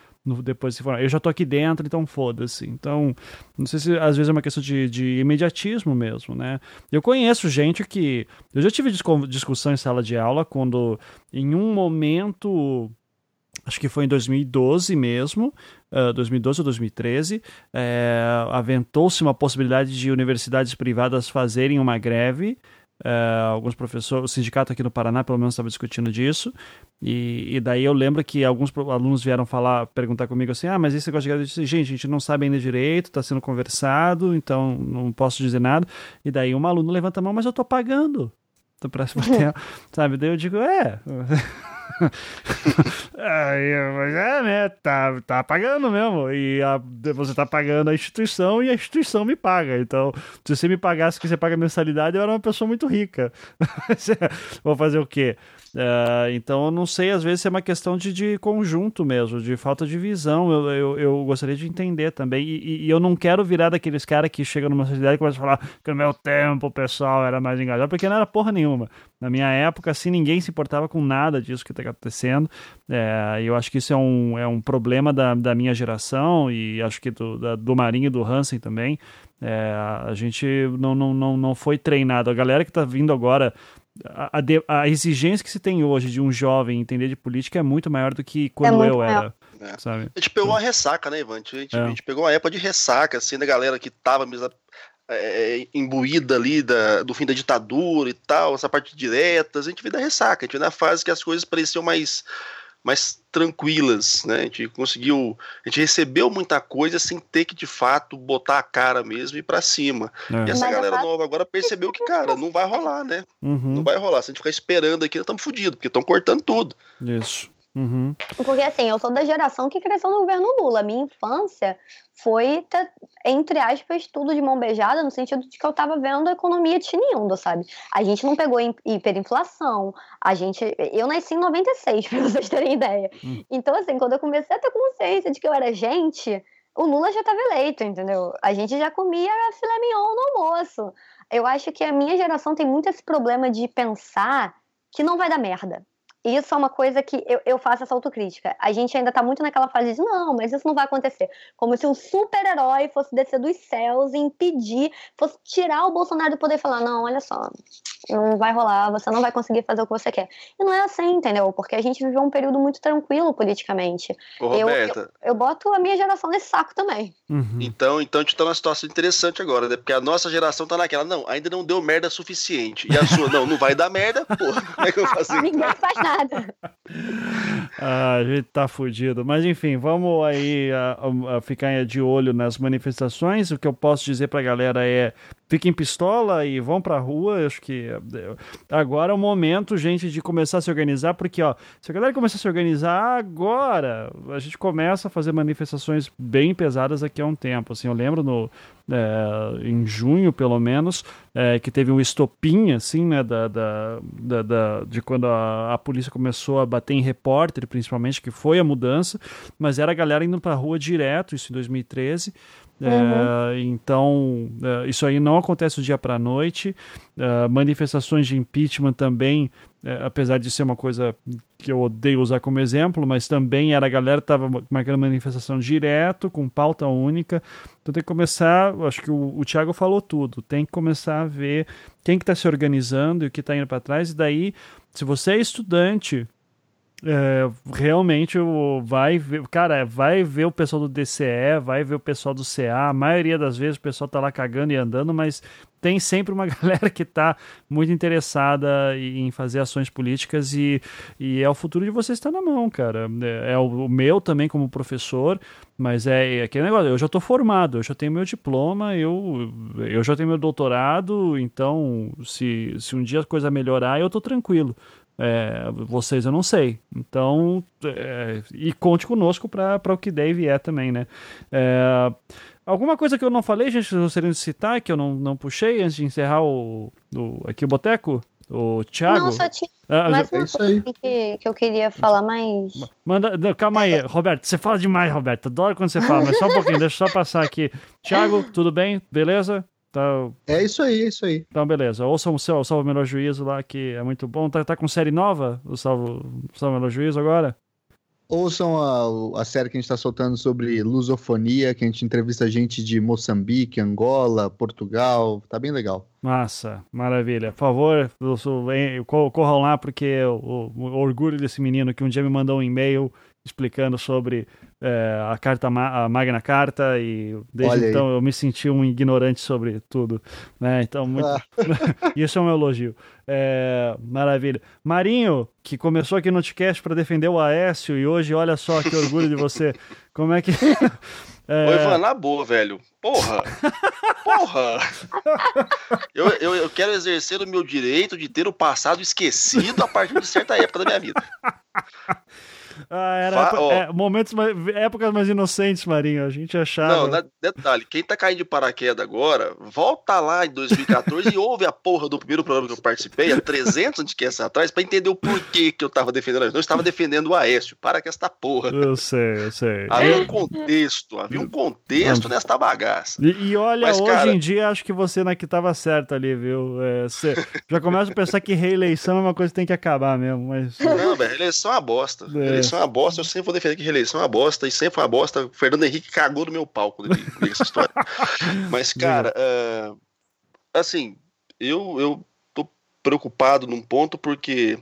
Speaker 1: depois de se formar. Eu já tô aqui dentro, então foda-se. Então, não sei se às vezes é uma questão de, de imediatismo mesmo, né? Eu conheço gente que. Eu já tive discussão em sala de aula quando, em um momento acho que foi em 2012 mesmo, uh, 2012 ou 2013, é, aventou-se uma possibilidade de universidades privadas fazerem uma greve Uh, alguns professores, o sindicato aqui no Paraná pelo menos estava discutindo disso, e, e, daí eu lembro que alguns alunos vieram falar, perguntar comigo assim, ah, mas esse negócio de greve, eu disse, gente, a gente não sabe ainda direito, está sendo conversado, então não posso dizer nada, e daí um aluno levanta a mão, mas eu estou pagando, do próximo tempo, sabe? Daí eu digo, é. É, mas é, né? Tá, tá pagando mesmo. E a, você tá pagando a instituição e a instituição me paga. Então, se você me pagasse que você paga mensalidade, eu era uma pessoa muito rica. Vou fazer o quê? Uh, então eu não sei, às vezes é uma questão de, de conjunto mesmo, de falta de visão. Eu, eu, eu gostaria de entender também. E, e, eu não quero virar daqueles caras que chegam numa sociedade e começam a falar que no meu tempo o pessoal era mais engajado, porque não era porra nenhuma. Na minha época, assim, ninguém se importava com nada disso que está acontecendo. É, eu acho que isso é um, é um problema da, da minha geração e acho que do, da, do Marinho e do Hansen também. É, a gente não, não, não, não foi treinado. A galera que está vindo agora a, a, a, exigência que se tem hoje de um jovem entender de política é muito maior do que quando é eu era. É. Sabe?
Speaker 3: A gente pegou uma ressaca, né, Ivan? A gente, é. a gente, pegou uma época de ressaca, assim, da galera que tava mesmo é, imbuída ali da, do fim da ditadura e tal, essa parte direta. A gente veio da ressaca, a gente veio na fase que as coisas pareciam mais mais tranquilas, né? A gente conseguiu, a gente recebeu muita coisa sem ter que de fato botar a cara mesmo e ir para cima. É. E essa Mas galera nova agora percebeu que, cara, não vai rolar, né? Uhum. Não vai rolar. Se a gente ficar esperando aqui, nós estamos fodidos, porque estão cortando tudo.
Speaker 1: Isso. Uhum.
Speaker 4: Porque assim, eu sou da geração que cresceu no governo Lula. Minha infância foi, entre aspas, tudo de mão beijada, no sentido de que eu tava vendo a economia tinindo, sabe? A gente não pegou hiperinflação, a gente. Eu nasci em 96, pra vocês terem ideia. Uhum. Então, assim, quando eu comecei a ter consciência de que eu era gente, o Lula já estava eleito, entendeu? A gente já comia filé mignon no almoço. Eu acho que a minha geração tem muito esse problema de pensar que não vai dar merda. Isso é uma coisa que eu, eu faço essa autocrítica. A gente ainda tá muito naquela fase de não, mas isso não vai acontecer. Como se um super-herói fosse descer dos céus e impedir, fosse tirar o Bolsonaro do poder e falar: não, olha só, não vai rolar, você não vai conseguir fazer o que você quer. E não é assim, entendeu? Porque a gente viveu um período muito tranquilo politicamente.
Speaker 3: Ô, eu, Roberta.
Speaker 4: Eu, eu, boto a minha geração nesse saco também.
Speaker 3: Uhum. Então, então a gente tá numa situação interessante agora, né? Porque a nossa geração tá naquela, não, ainda não deu merda suficiente. E a sua, não, não vai dar merda, porra, como é que eu faço
Speaker 4: Ninguém faz nada nada.
Speaker 1: ah, a gente tá fudido. Mas enfim, vamos aí a, a, a ficar de olho nas manifestações. O que eu posso dizer pra galera é fiquem pistola e vão pra rua. Acho que agora é o momento, gente, de começar a se organizar, porque, ó, se a galera começar a se organizar agora, a gente começa a fazer manifestações bem pesadas aqui há um tempo. Assim, eu lembro no, é, em junho, pelo menos, é, que teve um estopim, assim, né, da, da, da, da de quando a, a, polícia começou a bater em repórter, principalmente, que foi a mudança, mas era a galera indo pra rua direto, isso em 2013, Uhum. É, então, é, isso aí não acontece do dia para a noite. É, manifestações de impeachment também, é, apesar de ser uma coisa que eu odeio usar como exemplo, mas também era a galera estava marcando manifestação direto, com pauta única. Então tem que começar, acho que o, o Thiago falou tudo, tem que começar a ver quem que está se organizando e o que está indo para trás. E daí, se você é estudante, é, realmente vai ver, cara, vai ver o pessoal do DCE, vai ver o pessoal do CA, a maioria das vezes o pessoal tá lá cagando e andando, mas tem sempre uma galera que tá muito interessada em fazer ações políticas e, e é o futuro de vocês está na mão, cara. É, é o, o, meu também como professor, mas é, é aquele negócio, eu já tô formado, eu já tenho meu diploma, eu, eu já tenho meu doutorado, então se, se um dia a coisa melhorar, eu tô tranquilo. É, vocês eu não sei. Então, é, e conte conosco para o que der e vier também, né? É, alguma coisa que eu não falei, gente, gostaria de citar, que eu não, não puxei antes de encerrar o, o aqui o Boteco? O Thiago? Não,
Speaker 4: só tinha ah, mais uma coisa que, que eu queria falar mais.
Speaker 1: Manda, não, calma aí, Roberto. Você fala demais, Roberto. Adoro quando você fala, mas só um pouquinho, deixa eu só passar aqui. Thiago, tudo bem? Beleza?
Speaker 2: Tá... É isso aí, é isso aí.
Speaker 1: Então, beleza. Ouçam o seu Salvo Melhor Juízo lá, que é muito bom. Tá, tá com série nova, o Salvo, Salvo Melhor Juízo agora?
Speaker 2: Ouçam a, a série que a gente está soltando sobre lusofonia, que a gente entrevista gente de Moçambique, Angola, Portugal. Tá bem legal.
Speaker 1: Massa, maravilha. Por favor, corram lá, porque o, o, orgulho desse menino que um dia me mandou um e-mail explicando sobre é, a carta a Magna Carta e desde então eu me senti um ignorante sobre tudo, né? Então muito... ah. isso é um elogio. É, maravilha. Marinho, que começou aqui no podcast para defender o Aécio e hoje olha só que orgulho de você. Como é que
Speaker 3: É... Ô, Ivan, na boa, velho. Porra! Porra! Eu, eu, eu quero exercer o meu direito de ter o passado esquecido a partir de certa época da minha vida.
Speaker 1: Ah, era Fa é, momentos mais, épocas mais inocentes, Marinho. A gente achava.
Speaker 3: Não, detalhe, quem tá caindo de paraquedas agora, volta lá em 2014 e ouve a porra do primeiro programa que eu participei, há 300 antiquests atrás, pra entender o porquê que eu tava defendendo. Eu estava defendendo o Aécio. Para que esta porra.
Speaker 1: Eu sei, eu sei.
Speaker 3: Havia um contexto, havia um contexto nesta bagaça.
Speaker 1: E, e olha, Mas, hoje cara... em dia acho que você na que tava certo ali, viu? É, você já começa a pensar que reeleição é uma coisa que tem que acabar mesmo. Mas...
Speaker 3: Não, velho, reeleição é uma bosta. É. Reeleição é uma bosta, eu sempre vou defender que reeleição é uma bosta, e sempre foi uma bosta. O Fernando Henrique cagou no meu palco quando ele essa história. Mas, cara, uh, assim, eu, eu tô preocupado num ponto porque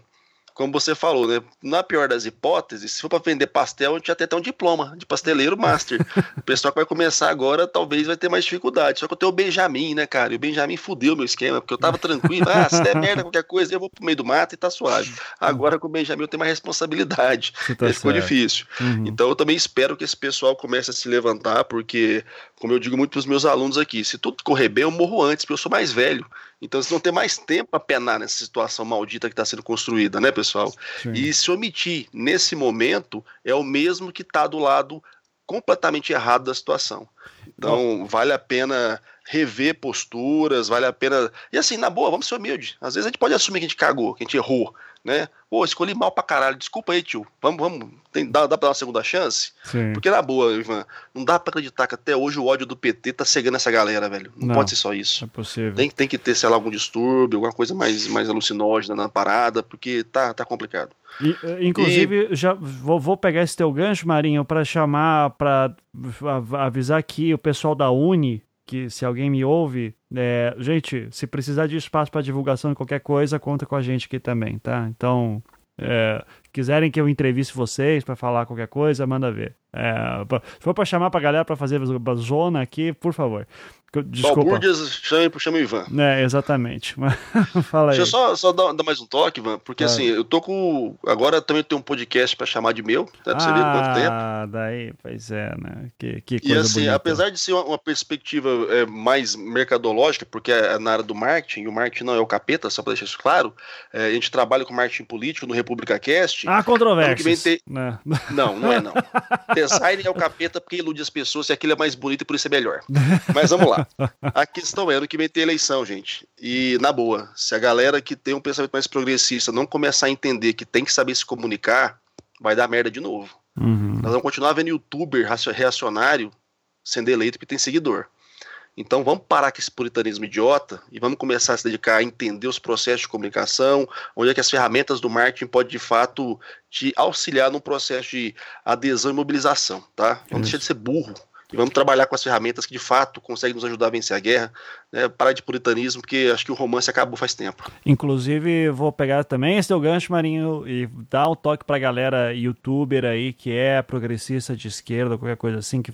Speaker 3: como você falou, né? Na pior das hipóteses, se for para vender pastel, a gente já tem até um diploma de pasteleiro master. o pessoal que vai começar agora talvez vai ter mais dificuldade. Só que eu tenho o Benjamin, né, cara? E o Benjamin fudeu meu esquema, porque eu tava tranquilo. Ah, se der merda, qualquer coisa, eu vou pro meio do mato e tá suave. Agora com o Benjamin eu tenho mais responsabilidade. Tá ficou difícil. Uhum. Então eu também espero que esse pessoal comece a se levantar, porque, como eu digo muito pros meus alunos aqui, se tudo correr bem, eu morro antes, porque eu sou mais velho. Então vocês vão ter mais tempo a penar nessa situação maldita que está sendo construída, né, pessoal? Sim. E se omitir nesse momento é o mesmo que está do lado completamente errado da situação. Então Bom. vale a pena rever posturas, vale a pena. E assim, na boa, vamos ser humildes. Às vezes a gente pode assumir que a gente cagou, que a gente errou, né? Pô, escolhi mal pra caralho, desculpa aí, tio. Vamos, vamos. Tem, dá, dá pra dar uma segunda chance? Sim. Porque na boa, Ivan, não dá pra acreditar que até hoje o ódio do PT tá cegando essa galera, velho. Não, não pode ser só isso.
Speaker 1: É possível.
Speaker 3: Tem, tem que ter, sei lá, algum distúrbio, alguma coisa mais, mais alucinógena na parada, porque tá, tá complicado.
Speaker 1: E, eh, inclusive, e... já vou, vou, pegar esse teu gancho, Marinho, para chamar, para avisar aqui o pessoal da Uni que se alguém me ouve, é, gente, se precisar de espaço para divulgação de qualquer coisa, conta com a gente aqui também, tá? Então, é, quiserem que eu entreviste vocês para falar qualquer coisa, manda ver. É, se for para chamar pra galera para fazer zona aqui, por favor.
Speaker 3: Desculpa. Balbúrdias, chame, chame o Ivan.
Speaker 1: É, exatamente. Fala aí.
Speaker 3: Deixa eu só, só dar, dar, mais um toque, Ivan, porque assim, eu tô com. Agora também tenho um podcast para chamar de meu, tá? Pra você ver quanto tempo.
Speaker 1: Ah, daí, pois é, né? Que, que
Speaker 3: coisa
Speaker 1: E assim, bonita.
Speaker 3: apesar de ser uma, uma perspectiva é, mais mercadológica, porque é na área do marketing, e o marketing não é o capeta, só para deixar isso claro, é, a gente trabalha com marketing político no República Cast.
Speaker 1: Ah, controvérsias. Ter...
Speaker 3: Não. não, não é não. Design é o capeta porque ilude as pessoas e aquilo é mais bonito e por isso é melhor. Mas vamos lá. A questão é, ano que vem tem eleição, gente. E, na boa, se a galera que tem um pensamento mais progressista não começar a entender que tem que saber se comunicar, vai dar merda de novo. Uhum. Nós vamos continuar vendo youtuber reacionário sendo eleito porque tem seguidor. Então vamos parar com esse puritanismo idiota e vamos começar a se dedicar a entender os processos de comunicação, onde é que as ferramentas do marketing podem de fato te auxiliar num processo de adesão e mobilização, tá? Vamos deixar de ser burro e vamos trabalhar com as ferramentas que de fato conseguem nos ajudar a vencer a guerra, né? parar de puritanismo, porque acho que o romance acabou faz tempo.
Speaker 1: Inclusive, vou pegar também esse teu gancho, Marinho, e dar um toque pra galera youtuber aí que é progressista de esquerda, qualquer coisa assim, que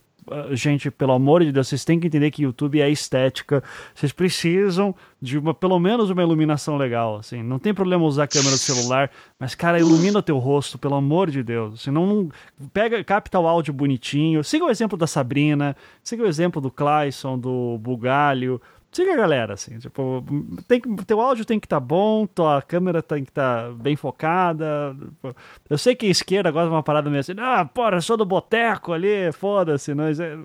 Speaker 1: gente, pelo amor de Deus, vocês têm que entender que YouTube é estética. Vocês precisam de uma, pelo menos uma iluminação legal, assim. Não tem problema usar a câmera do celular, mas cara, ilumina teu rosto, pelo amor de Deus. Senão não pega, capta o áudio bonitinho. Siga o exemplo da Sabrina, siga o exemplo do Clayson, do Bugalho. Siga a galera, assim, tipo, tem, teu áudio tem que estar tá bom, tua câmera tem que estar tá bem focada. Eu sei que a esquerda gosta de uma parada meio assim, ah, porra, eu sou do boteco ali, foda-se, mas, é,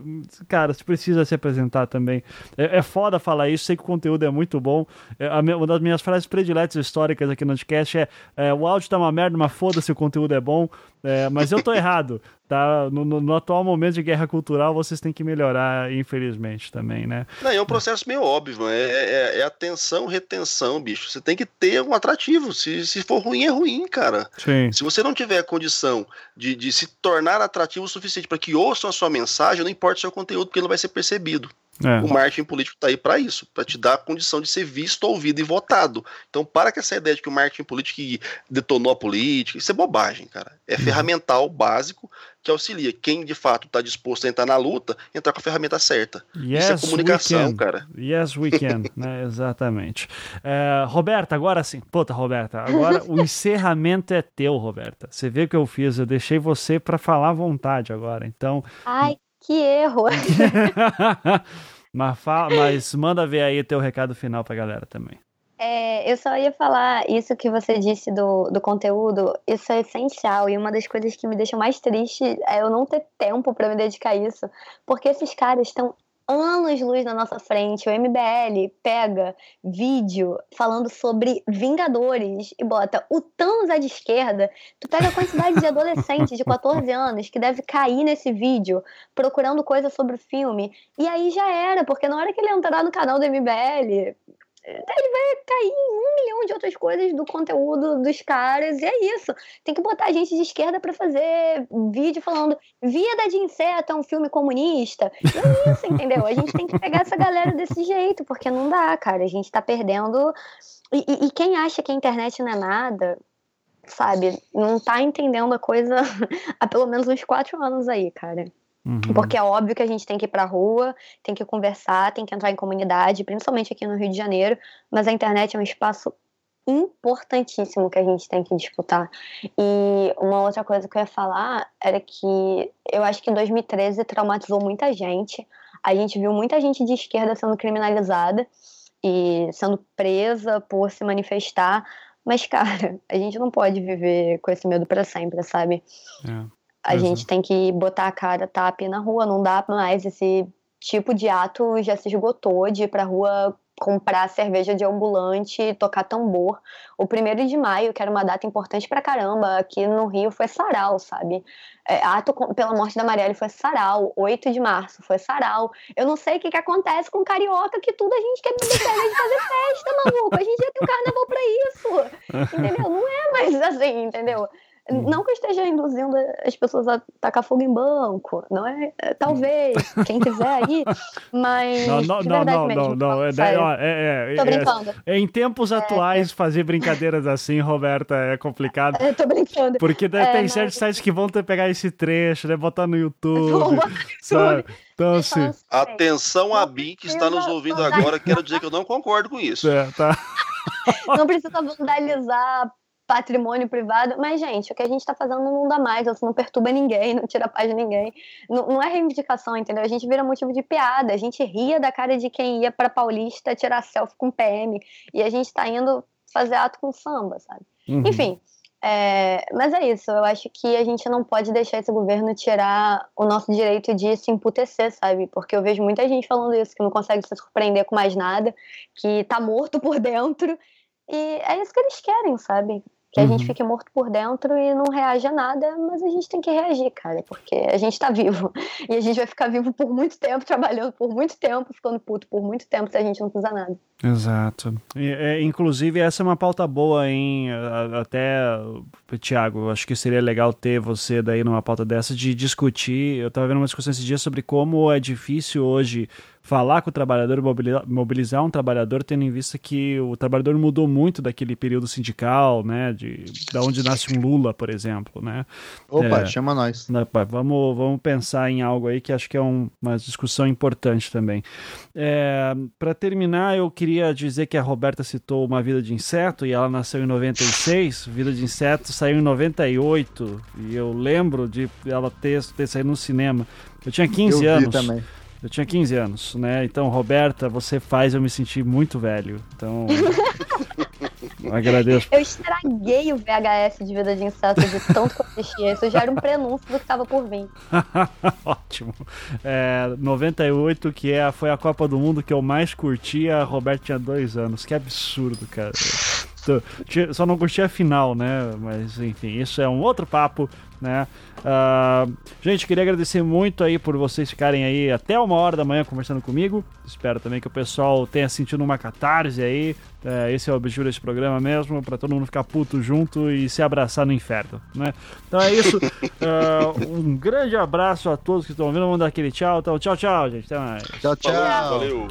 Speaker 1: cara, você precisa se apresentar também. É, é, foda falar isso, sei que o conteúdo é muito bom. É, uma das minhas frases prediletas históricas aqui no podcast é, é o áudio tá uma merda, mas foda-se, o conteúdo é bom. É, mas eu tô errado, tá? No, no, no, atual momento de guerra cultural, vocês têm que melhorar, infelizmente, também, né?
Speaker 3: Não, é um processo meio óbvio, é, é, é atenção, retenção, bicho. Você tem que ter um atrativo. Se, se for ruim, é ruim, cara. Sim. Se você não tiver a condição de, de se tornar atrativo o suficiente para que ouçam a sua mensagem, não importa o seu conteúdo, porque ele não vai ser percebido. É. O marketing político está aí para isso, para te dar a condição de ser visto, ouvido e votado. Então, para com essa ideia de que o marketing político detonou a política, isso é bobagem, cara. É uhum. ferramental básico que auxilia quem de fato está disposto a entrar na luta, entrar com a ferramenta certa.
Speaker 1: Yes,
Speaker 3: isso é comunicação, cara.
Speaker 1: Yes, we can, né? Exatamente. É, Roberta, agora sim. Puta, Roberta, agora o encerramento é teu, Roberta. Você vê o que eu fiz, eu deixei você para falar à vontade agora. Então.
Speaker 4: Ai, Que erro!
Speaker 1: mas, fala, mas manda ver aí teu recado final pra galera também.
Speaker 4: É, eu só ia falar isso que você disse do, do conteúdo, isso é essencial. E uma das coisas que me deixa mais triste é eu não ter tempo para me dedicar a isso. Porque esses caras estão anos-luz na nossa frente. O MBL pega vídeo falando sobre Vingadores e bota o Thanos é de esquerda. Tu pega a quantidade de adolescentes de 14 anos que deve cair nesse vídeo procurando coisa sobre o filme. E aí já era, porque na hora que ele entrar no canal do MBL, ele vai cair em um milhão de outras coisas do conteúdo dos caras, e é isso. Tem que botar gente de esquerda para fazer vídeo falando Vida de Inseto é um filme comunista. E é isso, entendeu? A gente tem que pegar essa galera desse jeito, porque não dá, cara. A gente tá perdendo. E, e, e quem acha que a internet não é nada, sabe, não tá entendendo a coisa há pelo menos uns quatro anos aí, cara. Uhum. Porque é óbvio que a gente tem que ir pra rua, tem que conversar, tem que entrar em comunidade, principalmente aqui no Rio de Janeiro, mas a internet é um espaço importantíssimo que a gente tem que disputar. E uma outra coisa que eu ia falar era que eu acho que 2013 traumatizou muita gente. A gente viu muita gente de esquerda sendo criminalizada e sendo presa por se manifestar. Mas, cara, a gente não pode viver com esse medo para sempre, sabe? É. A uhum. gente tem que botar a cara tapa na rua, não dá mais esse tipo de ato já se esgotou de ir pra rua comprar cerveja de ambulante, tocar tambor. O primeiro de maio, que era uma data importante pra caramba, aqui no Rio foi sarau, sabe? É, ato pela morte da Marielle foi sarau, 8 de março foi sarau. Eu não sei o que, que acontece com carioca, que tudo a gente quer beber cerveja fazer festa, maluco. A gente já tem um carnaval pra isso, entendeu? Não é mais assim, entendeu? Uhum. Não que eu esteja induzindo as pessoas a tacar fogo em banco, não é? é talvez, quem quiser aí, mas.
Speaker 1: Não, não, não, não, mesmo, não, não. É, é, é, Tô é, brincando. É, em tempos é, atuais, fazer brincadeiras assim, Roberta, é complicado.
Speaker 4: Eu tô brincando.
Speaker 1: Porque tem mas... certos sites que vão ter pegar esse trecho, né? Botar no YouTube. sabe? Então, assim.
Speaker 3: Atenção a Bim que está nos ouvindo agora, quero dizer que eu não concordo com isso.
Speaker 1: É, tá.
Speaker 4: Não precisa vandalizar patrimônio privado, mas, gente, o que a gente tá fazendo não dá mais, isso não perturba ninguém, não tira a paz de ninguém. Não, não, é reivindicação, entendeu? A gente vira motivo de piada, a gente ria da cara de quem ia pra Paulista tirar selfie com PM, e a gente tá indo fazer ato com samba, sabe? Uhum. Enfim. É, mas é isso, eu acho que a gente não pode deixar esse governo tirar o nosso direito de se emputecer, sabe? Porque eu vejo muita gente falando isso, que não consegue se surpreender com mais nada, que tá morto por dentro. E é isso que eles querem, sabe? Que a uhum. gente fique morto por dentro e não reage a nada, mas a gente tem que reagir, cara, porque a gente tá vivo. E a gente vai ficar vivo por muito tempo, trabalhando por muito tempo, ficando puto por muito tempo se a gente não fizer nada.
Speaker 1: Exato. E, é, inclusive, essa é uma pauta boa, hein? Até, Tiago, acho que seria legal ter você daí numa pauta dessa de discutir. Eu tava vendo uma discussão esses dias sobre como é difícil hoje falar com o trabalhador, mobilizar um trabalhador, tendo em vista que o trabalhador mudou muito daquele período sindical, né? De, da onde nasce um Lula, por exemplo, né?
Speaker 2: Opa, é, chama nós.
Speaker 1: Né, vamos, vamos pensar em algo aí que acho que é um, uma discussão importante também. É, Para terminar, eu queria dizer que a Roberta citou Uma Vida de Inseto e ela nasceu em 96, Vida de Inseto saiu em 98 e eu lembro de ela ter, ter saído no cinema. Eu tinha 15 eu anos. também. Eu tinha 15 anos, né? Então, Roberta, você faz eu me sentir muito velho. Então, agradeço.
Speaker 4: Eu estraguei o VHS de Vida de Inseto de tanto que eu assistia. Isso já era um prenúncio do que estava por vir.
Speaker 1: Ótimo. É, 98, que é, foi a Copa do Mundo que eu mais curtia. A Roberta tinha dois anos. Que absurdo, cara. Só não curti a final, né? Mas enfim, isso é um outro papo, né? Uh, gente, queria agradecer muito aí por vocês ficarem aí até uma hora da manhã conversando comigo. Espero também que o pessoal tenha sentido uma catarse aí. Uh, esse é o objetivo desse programa mesmo, para todo mundo ficar puto junto e se abraçar no inferno, né? Então é isso. Uh, um grande abraço a todos que estão ouvindo. Vamos dar aquele tchau. Então, tchau, tchau, gente. Até mais.
Speaker 2: Tchau, tchau.
Speaker 3: Valeu.